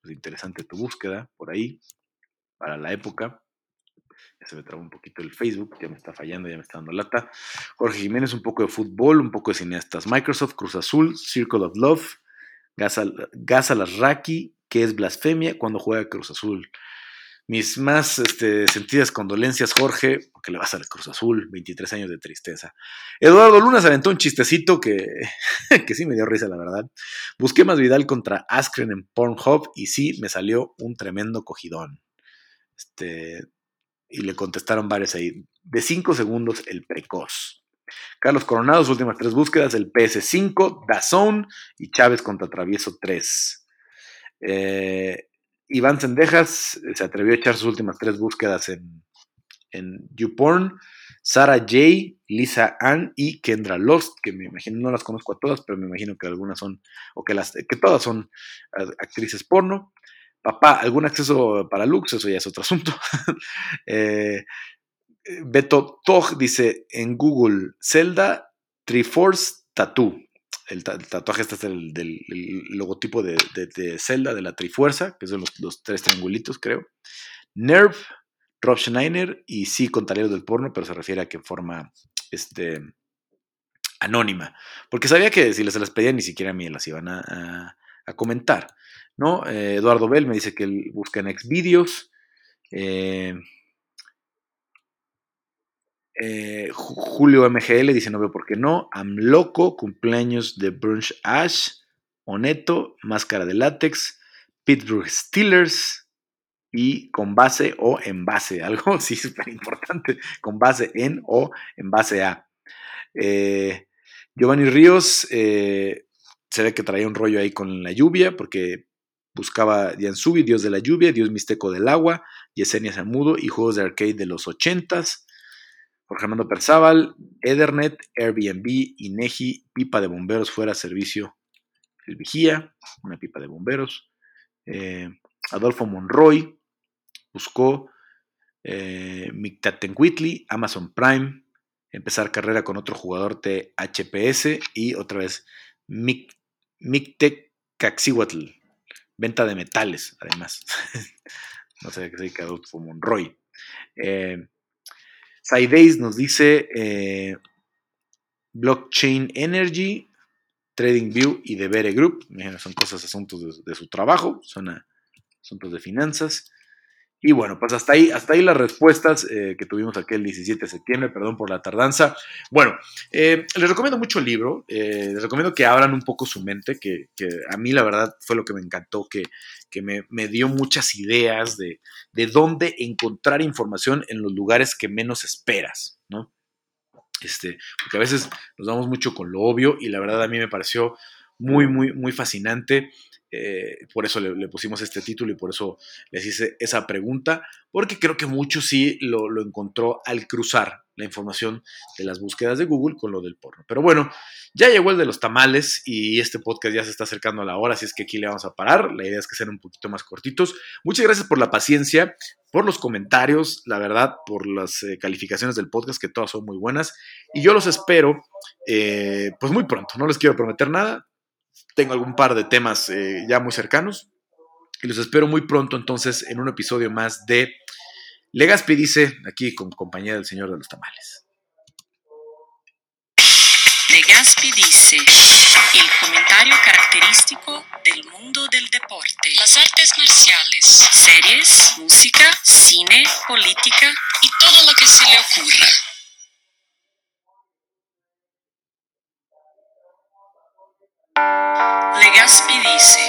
B: pues interesante tu búsqueda por ahí para la época. Ya se me trabó un poquito el Facebook, ya me está fallando, ya me está dando lata. Jorge Jiménez, un poco de fútbol, un poco de cineastas. Microsoft, Cruz Azul, Circle of Love, Gaza Raki, que es blasfemia cuando juega Cruz Azul. Mis más este, sentidas condolencias, Jorge, porque le vas al Cruz Azul, 23 años de tristeza. Eduardo Luna se aventó un chistecito que, que sí me dio risa, la verdad. Busqué más Vidal contra Askren en Pornhub y sí, me salió un tremendo cogidón. Este, y le contestaron varios ahí. De 5 segundos, el precoz. Carlos Coronado, sus últimas tres búsquedas, el PS5, Dazón y Chávez contra Travieso 3. Eh, Iván Sendejas se atrevió a echar sus últimas tres búsquedas en, en YouPorn. Sarah J, Lisa Ann y Kendra Lost, que me imagino, no las conozco a todas, pero me imagino que algunas son, o que, las, que todas son actrices porno. Papá, ¿algún acceso para Lux? Eso ya es otro asunto. eh, Beto Tog dice en Google, Zelda Triforce Tattoo. El, tatuaje este es el, del logotipo de, Zelda, de la Trifuerza, que son los, tres triangulitos, creo. Nerv, Rob Schneider, y sí con talero del porno, pero se refiere a que en forma este, anónima. Porque sabía que si se las pedían ni siquiera a mí las iban a, comentar. ¿no? Eh, Eduardo Bell me dice que él busca en Xvideos. Eh, eh, Julio MGL dice no veo por qué no. Amloco, cumpleaños de Brunch Ash. Oneto, máscara de látex. Pittsburgh Steelers. Y con base o en base, algo sí súper importante, con base en o en base a. Eh, Giovanni Ríos eh, se ve que traía un rollo ahí con la lluvia, porque buscaba Yansubi, dios de la lluvia, dios mixteco del agua, Yesenia Zamudo y juegos de arcade de los ochentas. Jorge Armando Perzábal, Ethernet, Airbnb, INEGI, pipa de bomberos fuera servicio El Vigía, una pipa de bomberos. Eh, Adolfo Monroy buscó eh, Whitley, Amazon Prime, empezar carrera con otro jugador de HPS y otra vez Mictec Caxihuatl, venta de metales, además. no sé qué dedica Adolfo Monroy. Eh, Sideace nos dice eh, Blockchain Energy, TradingView y The Group. Son cosas, asuntos de, su trabajo, son asuntos de finanzas. Y bueno, pues hasta ahí, hasta ahí las respuestas eh, que tuvimos aquel 17 de septiembre, perdón por la tardanza. Bueno, eh, les recomiendo mucho el libro, les recomiendo que abran un poco su mente, que, a mí la verdad fue lo que me encantó, que, que me, dio muchas ideas de, de dónde encontrar información en los lugares que menos esperas, ¿no? Este, porque a veces nos damos mucho con lo obvio y la verdad a mí me pareció muy, muy, muy fascinante. Eh, por eso le, pusimos este título y por eso les hice esa pregunta, porque creo que mucho sí lo, encontró al cruzar la información de las búsquedas de Google con lo del porno. Pero bueno, ya llegó el de los tamales y este podcast ya se está acercando a la hora, así es que aquí le vamos a parar. La idea es que sean un poquito más cortitos. Muchas gracias por la paciencia, por los comentarios, la verdad, por las eh, calificaciones del podcast, que todas son muy buenas. Y yo los espero, eh, pues muy pronto, no les quiero prometer nada. Tengo algún par de temas eh, ya muy cercanos. Y los espero muy pronto entonces en un episodio más de Legaspi dice, aquí con compañía del señor de los tamales.
A: Legaspi dice, el comentario característico del mundo del deporte, las artes marciales, series, música, cine, política y todo lo que se le ocurra. Legaspi dice,